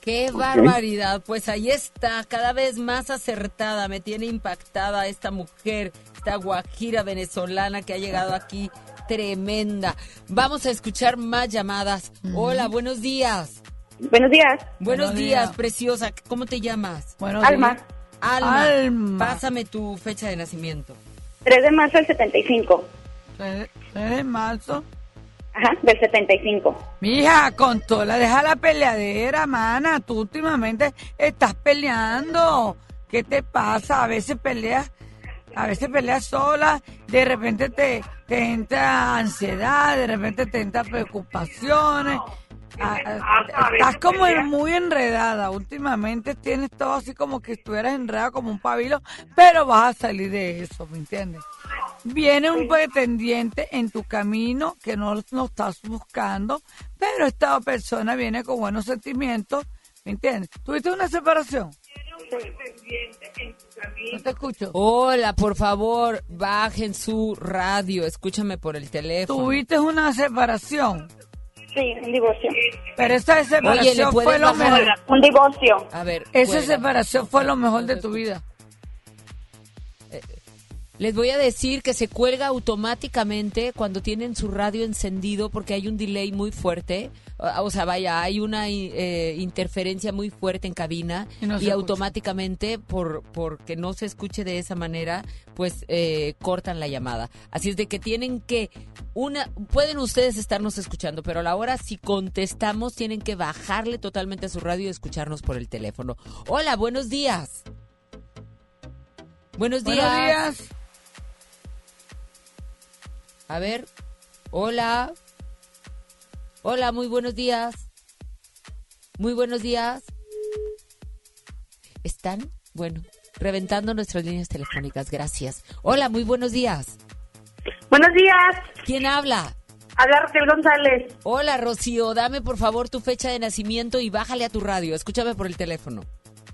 S4: Qué barbaridad. Pues ahí está, cada vez más acertada. Me tiene impactada esta mujer, esta guajira venezolana que ha llegado aquí. Tremenda. Vamos a escuchar más llamadas. Hola, buenos días.
S43: Buenos días.
S4: Buenos,
S43: Buenos
S4: días,
S43: días.
S4: preciosa. ¿Cómo te llamas?
S20: Buenos
S43: Alma.
S20: días.
S4: Alma.
S20: Alma.
S4: Pásame tu fecha de nacimiento.
S43: 3 de marzo del 75.
S20: 3 de marzo.
S43: Ajá, del 75.
S20: Mija, con toda, deja la peleadera, mana. Tú últimamente estás peleando. ¿Qué te pasa? A veces peleas, a veces peleas sola, de repente te, te entra ansiedad, de repente te entra preocupaciones. Ah, Estás como en- muy enredada. Últimamente tienes todo así como que estuvieras enredada como un pabilo, pero vas a salir de eso, ¿me entiendes? Viene un pretendiente en tu camino que no lo estás buscando, pero esta persona viene con buenos sentimientos, ¿me entiendes? ¿Tuviste una separación? No te escucho.
S4: Hola, por favor, bajen su radio. Escúchame por el teléfono.
S20: ¿Tuviste una separación?
S43: Sí, un divorcio.
S20: Pero esa separación
S4: Oye, ¿le puedes
S20: fue lo mejor.
S43: Un divorcio.
S4: A ver,
S20: Esa separación fue lo mejor de tu vida.
S4: Les voy a decir que se cuelga automáticamente cuando tienen su radio encendido porque hay un delay muy fuerte. O o sea, vaya, hay una eh, interferencia muy fuerte en cabina
S20: Y no
S4: automáticamente, por porque no se escuche de esa manera, pues eh, cortan la llamada. Así es de que tienen que, una, pueden ustedes estarnos escuchando, pero a la hora si contestamos tienen que bajarle totalmente a su radio y escucharnos por el teléfono. Hola, buenos días. Buenos días.
S20: Buenos días.
S4: A ver, hola. Hola, muy buenos días. Muy buenos días. ¿Están? Bueno, reventando nuestras líneas telefónicas, gracias. Hola, muy buenos días.
S43: Buenos días.
S4: ¿Quién habla?
S43: Habla Raquel González.
S4: Hola, Rocío, dame por favor tu fecha de nacimiento y bájale a tu radio. Escúchame por el teléfono.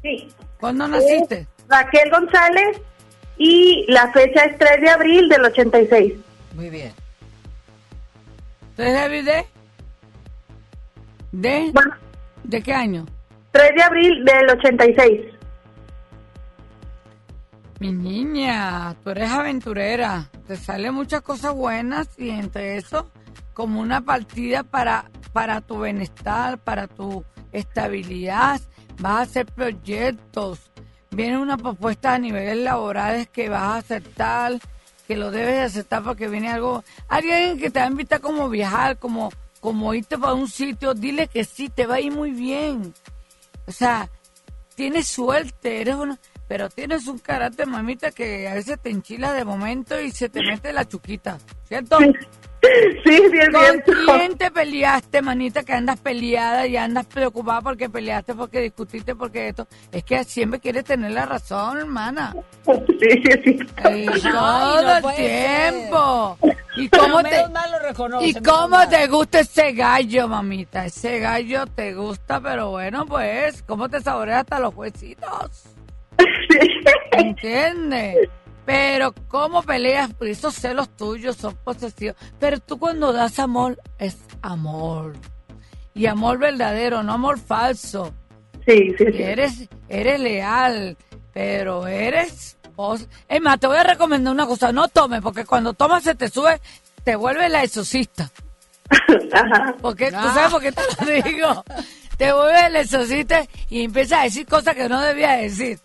S43: Sí.
S20: ¿Cuándo naciste?
S43: Raquel González y la fecha es 3 de abril del 86.
S4: Muy bien.
S20: ¿Tres de de? ¿De? ¿De qué año?
S43: 3 de abril del 86.
S20: Mi niña, tú eres aventurera. Te salen muchas cosas buenas y entre eso, como una partida para, para tu bienestar, para tu estabilidad. Vas a hacer proyectos. Viene una propuesta a niveles laborales que vas a aceptar, que lo debes de aceptar porque viene algo. Alguien que te va a invitar como viajar, como, como irte para un sitio, dile que sí, te va a ir muy bien. O sea, tienes suerte, eres una, pero tienes un carácter, mamita, que a veces te enchila de momento y se te mete la chuquita, ¿cierto?
S43: Sí, sí, es
S20: ¿Con
S43: cierto.
S20: quién te peleaste, manita, que andas peleada y andas preocupada porque peleaste, porque discutiste, porque esto? Es que siempre quieres tener la razón, hermana.
S43: Sí, sí, sí.
S20: Y todo
S4: no
S20: el tiempo. ¿Y cómo te,
S4: mal lo reconoce,
S20: ¿Y
S4: menos
S20: cómo
S4: mal.
S20: te gusta ese gallo, mamita? Ese gallo te gusta, pero bueno, pues, ¿cómo te saborea hasta los huesitos? ¿Entiendes? Pero cómo peleas por esos celos tuyos son posesivos. Pero tú cuando das amor es amor. Y amor verdadero, no amor falso.
S43: Sí, sí,
S20: Y eres, eres leal, pero eres... pos- Es más, te voy a recomendar una cosa, no tomes, porque cuando tomas se te sube, te vuelve la exorcista. Porque, ¿Tú sabes por qué te lo digo? Te vuelve el exorcista y empiezas a decir cosas que no debías decir.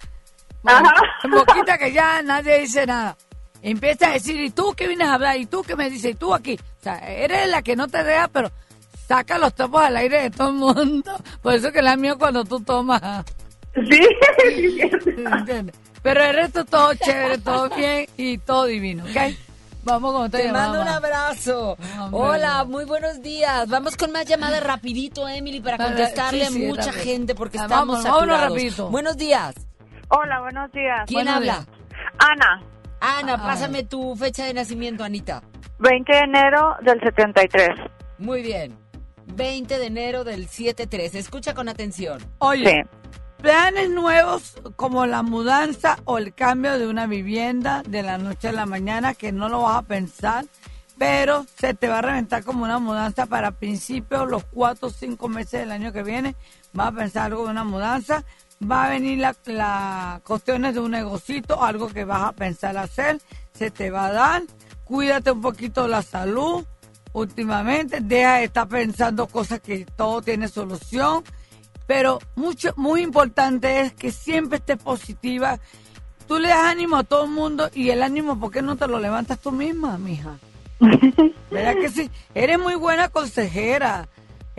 S20: En boquita que ya nadie dice nada. Empieza a decir, ¿y tú qué vienes a hablar? ¿Y tú qué me dices? ¿Y tú aquí? O sea, eres la que no te deja, pero saca los topos al aire de todo el mundo. Por eso que la mío cuando tú tomas.
S43: Sí.
S20: ¿Entiendes? Pero el resto todo chévere, todo bien y todo divino, ¿ok? Vamos con
S4: Te
S20: llamada
S4: mando un abrazo.
S20: Hombre.
S4: Hola, muy buenos días. Vamos con más llamadas rapidito, Emily, para contestarle
S20: sí, sí,
S4: a mucha
S20: rápido.
S4: gente porque
S20: Ah,
S4: estamos
S20: vamos,
S4: saturados.
S20: rapidito.
S4: Buenos días.
S44: Hola, buenos días.
S4: ¿Quién
S44: Buenos
S4: habla?
S44: días. Ana.
S4: Ana, pásame tu fecha de nacimiento, Anita.
S44: 20 de enero del 73.
S4: Muy bien. 20 de enero del 73. Escucha con atención.
S20: Oye, planes nuevos como la mudanza o el cambio de una vivienda de la noche a la mañana que no lo vas a pensar, pero se te va a reventar como una mudanza para principios, los cuatro o cinco meses del año que viene. Vas a pensar algo de una mudanza. Va a venir la, la cuestiones de un negocito, algo que vas a pensar hacer, se te va a dar. Cuídate un poquito la salud últimamente. Deja de estar pensando cosas que todo tiene solución. Pero mucho, muy importante es que siempre estés positiva. Tú le das ánimo a todo el mundo y el ánimo, ¿por qué no te lo levantas tú misma, mija? ¿Verdad que sí? Eres muy buena consejera.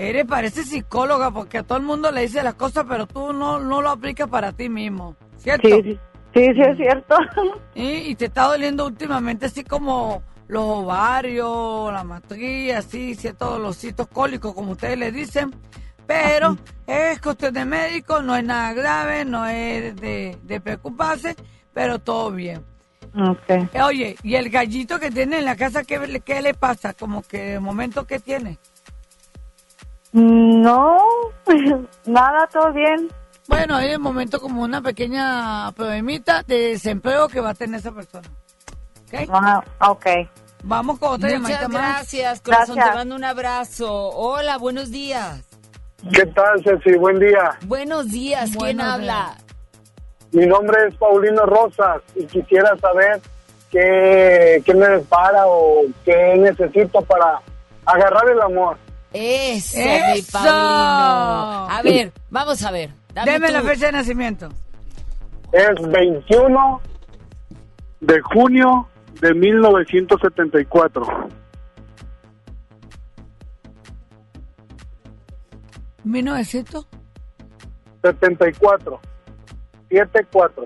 S20: Eres, parece psicóloga porque a todo el mundo le dice las cosas, pero tú no, no lo aplicas para ti mismo. ¿Cierto?
S44: Sí, sí, sí, sí, es cierto.
S20: Y, y te está doliendo últimamente así como los ovarios, la matriz, así, ciertos dolorcitos cólicos, como ustedes le dicen. Pero es cuestión de médico, no es nada grave, no es de, de preocuparse, pero todo bien.
S44: Okay.
S20: Eh, Oye, ¿y el gallito que tiene en la casa, qué, le- qué le pasa? Como que de momento que tiene.
S44: No, nada, todo bien.
S20: Bueno, hay de momento como una pequeña problemita de desempleo que va a tener esa persona. ¿Ok?
S44: Ah, ok.
S20: Vamos con otra
S4: Muchas
S20: llamadita más.
S4: gracias, corazón.
S44: Gracias.
S4: Te mando un abrazo. Hola, buenos días.
S45: ¿Qué tal, Ceci? Buen día.
S4: Buenos días. ¿Quién
S20: Buenos
S4: habla?
S45: Mi nombre es Paulino Rosas y quisiera saber qué, qué me depara o qué necesito para agarrar el amor.
S4: Eso, mi
S20: ¡Eso!
S4: Paulino. A ver, vamos a ver. Dame
S20: Deme la fecha de nacimiento.
S45: Es 21 de junio de 1974.
S20: 1900.
S45: 74. 74.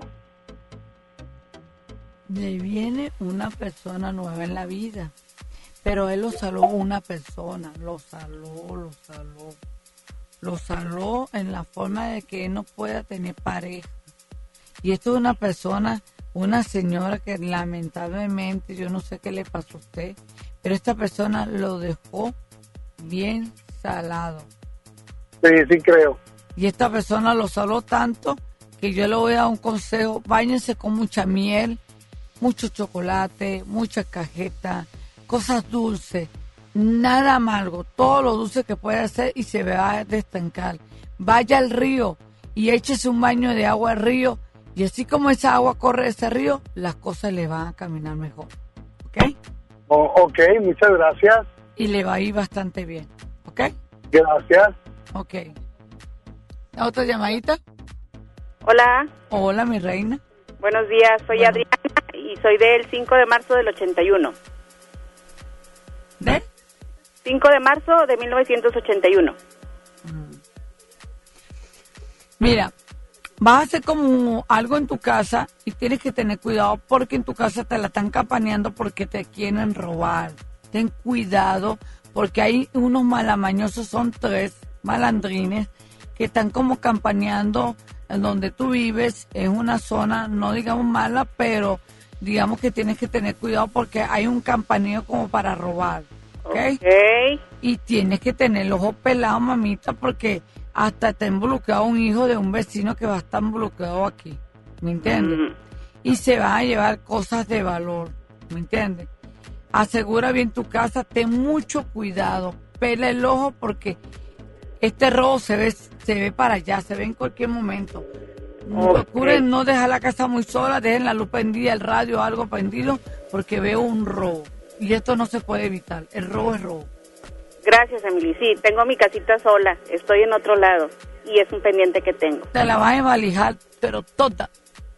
S20: Le viene una persona nueva en la vida. Pero él lo saló una persona. Lo saló, lo saló. Lo saló en la forma de que él no pueda tener pareja. Y esto es una persona, una señora que lamentablemente, yo no sé qué le pasó a usted, pero esta persona lo dejó bien salado.
S45: Sí, sí creo.
S20: Y esta persona lo saló tanto que yo le voy a dar un consejo. Báñense con mucha miel, mucho chocolate, mucha cajeta, cosas dulces, nada amargo, todo lo dulce que puede hacer y se va a destancar. Vaya al río y échese un baño de agua al río y así como esa agua corre de ese río, las cosas le van a caminar mejor. ¿Ok?
S45: O- ok, muchas gracias.
S20: Y le va a ir bastante bien. ¿Ok?
S45: Gracias.
S20: Ok. ¿Otra llamadita?
S46: Hola,
S20: Hola, mi reina.
S46: buenos días. Soy Adriana y soy del 5 de marzo del 81.
S20: ¿De?
S46: 5 de marzo de 1981.
S20: Mira, vas a hacer como algo en tu casa y tienes que tener cuidado porque en tu casa te la están campaneando porque te quieren robar. Ten cuidado porque hay unos malamañosos, son tres malandrines que están como campaneando en donde tú vives, en una zona, no digamos mala, pero digamos que tienes que tener cuidado porque hay un campaneo como para robar. ¿ok? Y tienes que tener el ojo pelado, mamita, porque hasta está involucrado un hijo de un vecino que va a estar involucrado aquí. ¿Me entiendes? y se van a llevar cosas de valor, ¿me entiendes? Asegura bien tu casa, ten mucho cuidado, pela el ojo porque este robo se ve, se ve para allá, se ve en cualquier momento.
S43: Ok.
S20: Procuren no dejar la casa muy sola, dejen la luz prendida, el radio, algo prendido, porque veo un robo. Y esto no se puede evitar, el robo es robo.
S46: Gracias, Emily. Sí, tengo mi casita sola, estoy en otro lado y es un pendiente que tengo.
S20: Te la vas a embalijar, pero toda,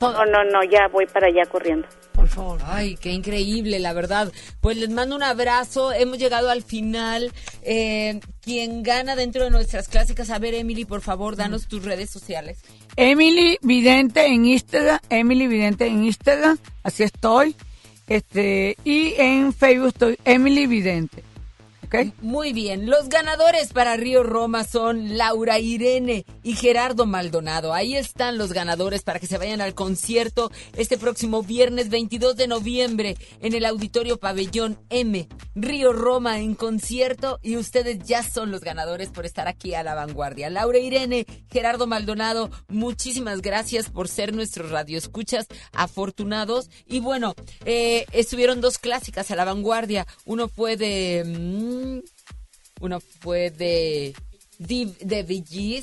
S46: No, no, no, ya voy para allá corriendo.
S20: Por favor.
S4: Ay, qué increíble, la verdad. Pues les mando un abrazo. Hemos llegado al final. Eh, quien gana dentro de nuestras clásicas, a ver, Emily, por favor, danos tus redes sociales.
S20: Emily Vidente en Instagram, Emily Vidente en Instagram, así estoy. Este, y en Facebook estoy Emily Vidente. ¿Ok?
S4: Muy bien, los ganadores para Río Roma son Laura Irene y Gerardo Maldonado. Ahí están los ganadores para que se vayan al concierto este próximo viernes 22 de noviembre en el Auditorio Pabellón M. Río Roma en concierto y ustedes ya son los ganadores por estar aquí a la vanguardia. Laura Irene, Gerardo Maldonado, muchísimas gracias por ser nuestros radioescuchas afortunados. Y bueno, eh, estuvieron dos clásicas a la vanguardia. Uno fue de... uno fue de, de,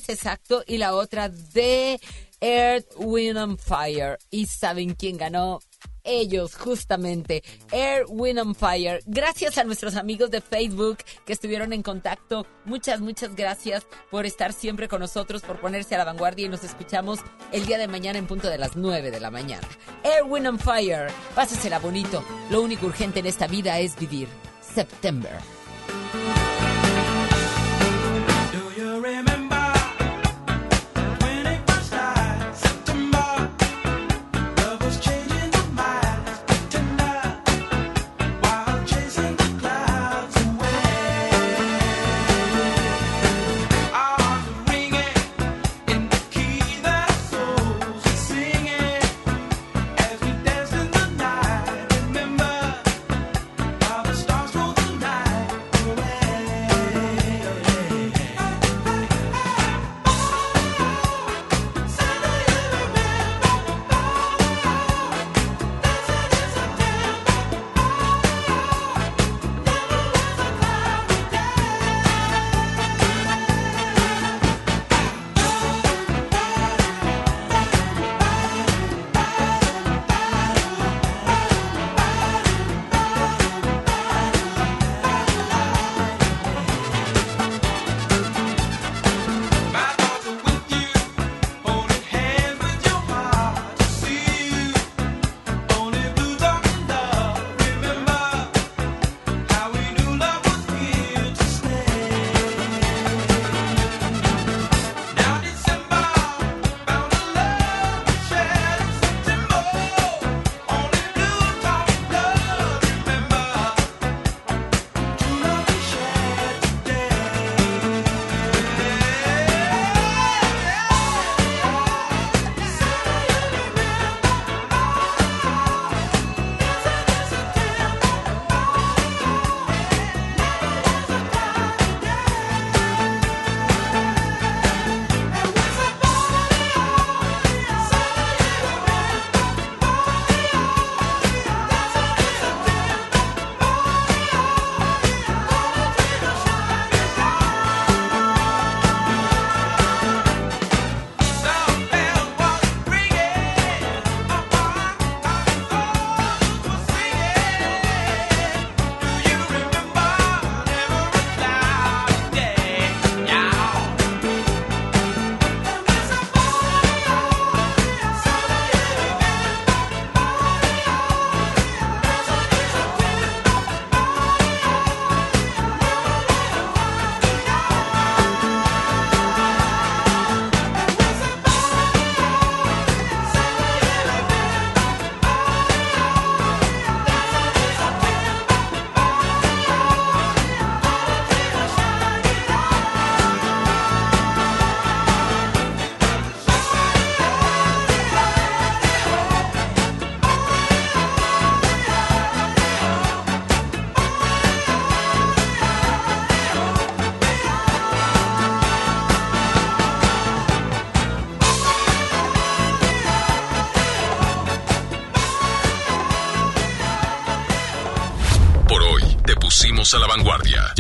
S4: exacto, y la otra de Earth, Wind and Fire. ¿Y saben quién ganó? Ellos, justamente, Air, Wind and Fire. Gracias a nuestros amigos de Facebook que estuvieron en contacto. Muchas, muchas gracias por estar siempre con nosotros, por ponerse a la vanguardia y nos escuchamos el día de mañana en punto de las 9 de la mañana. Air, Wind and Fire. Pásesela bonito. Lo único urgente en esta vida es vivir. September.
S33: Do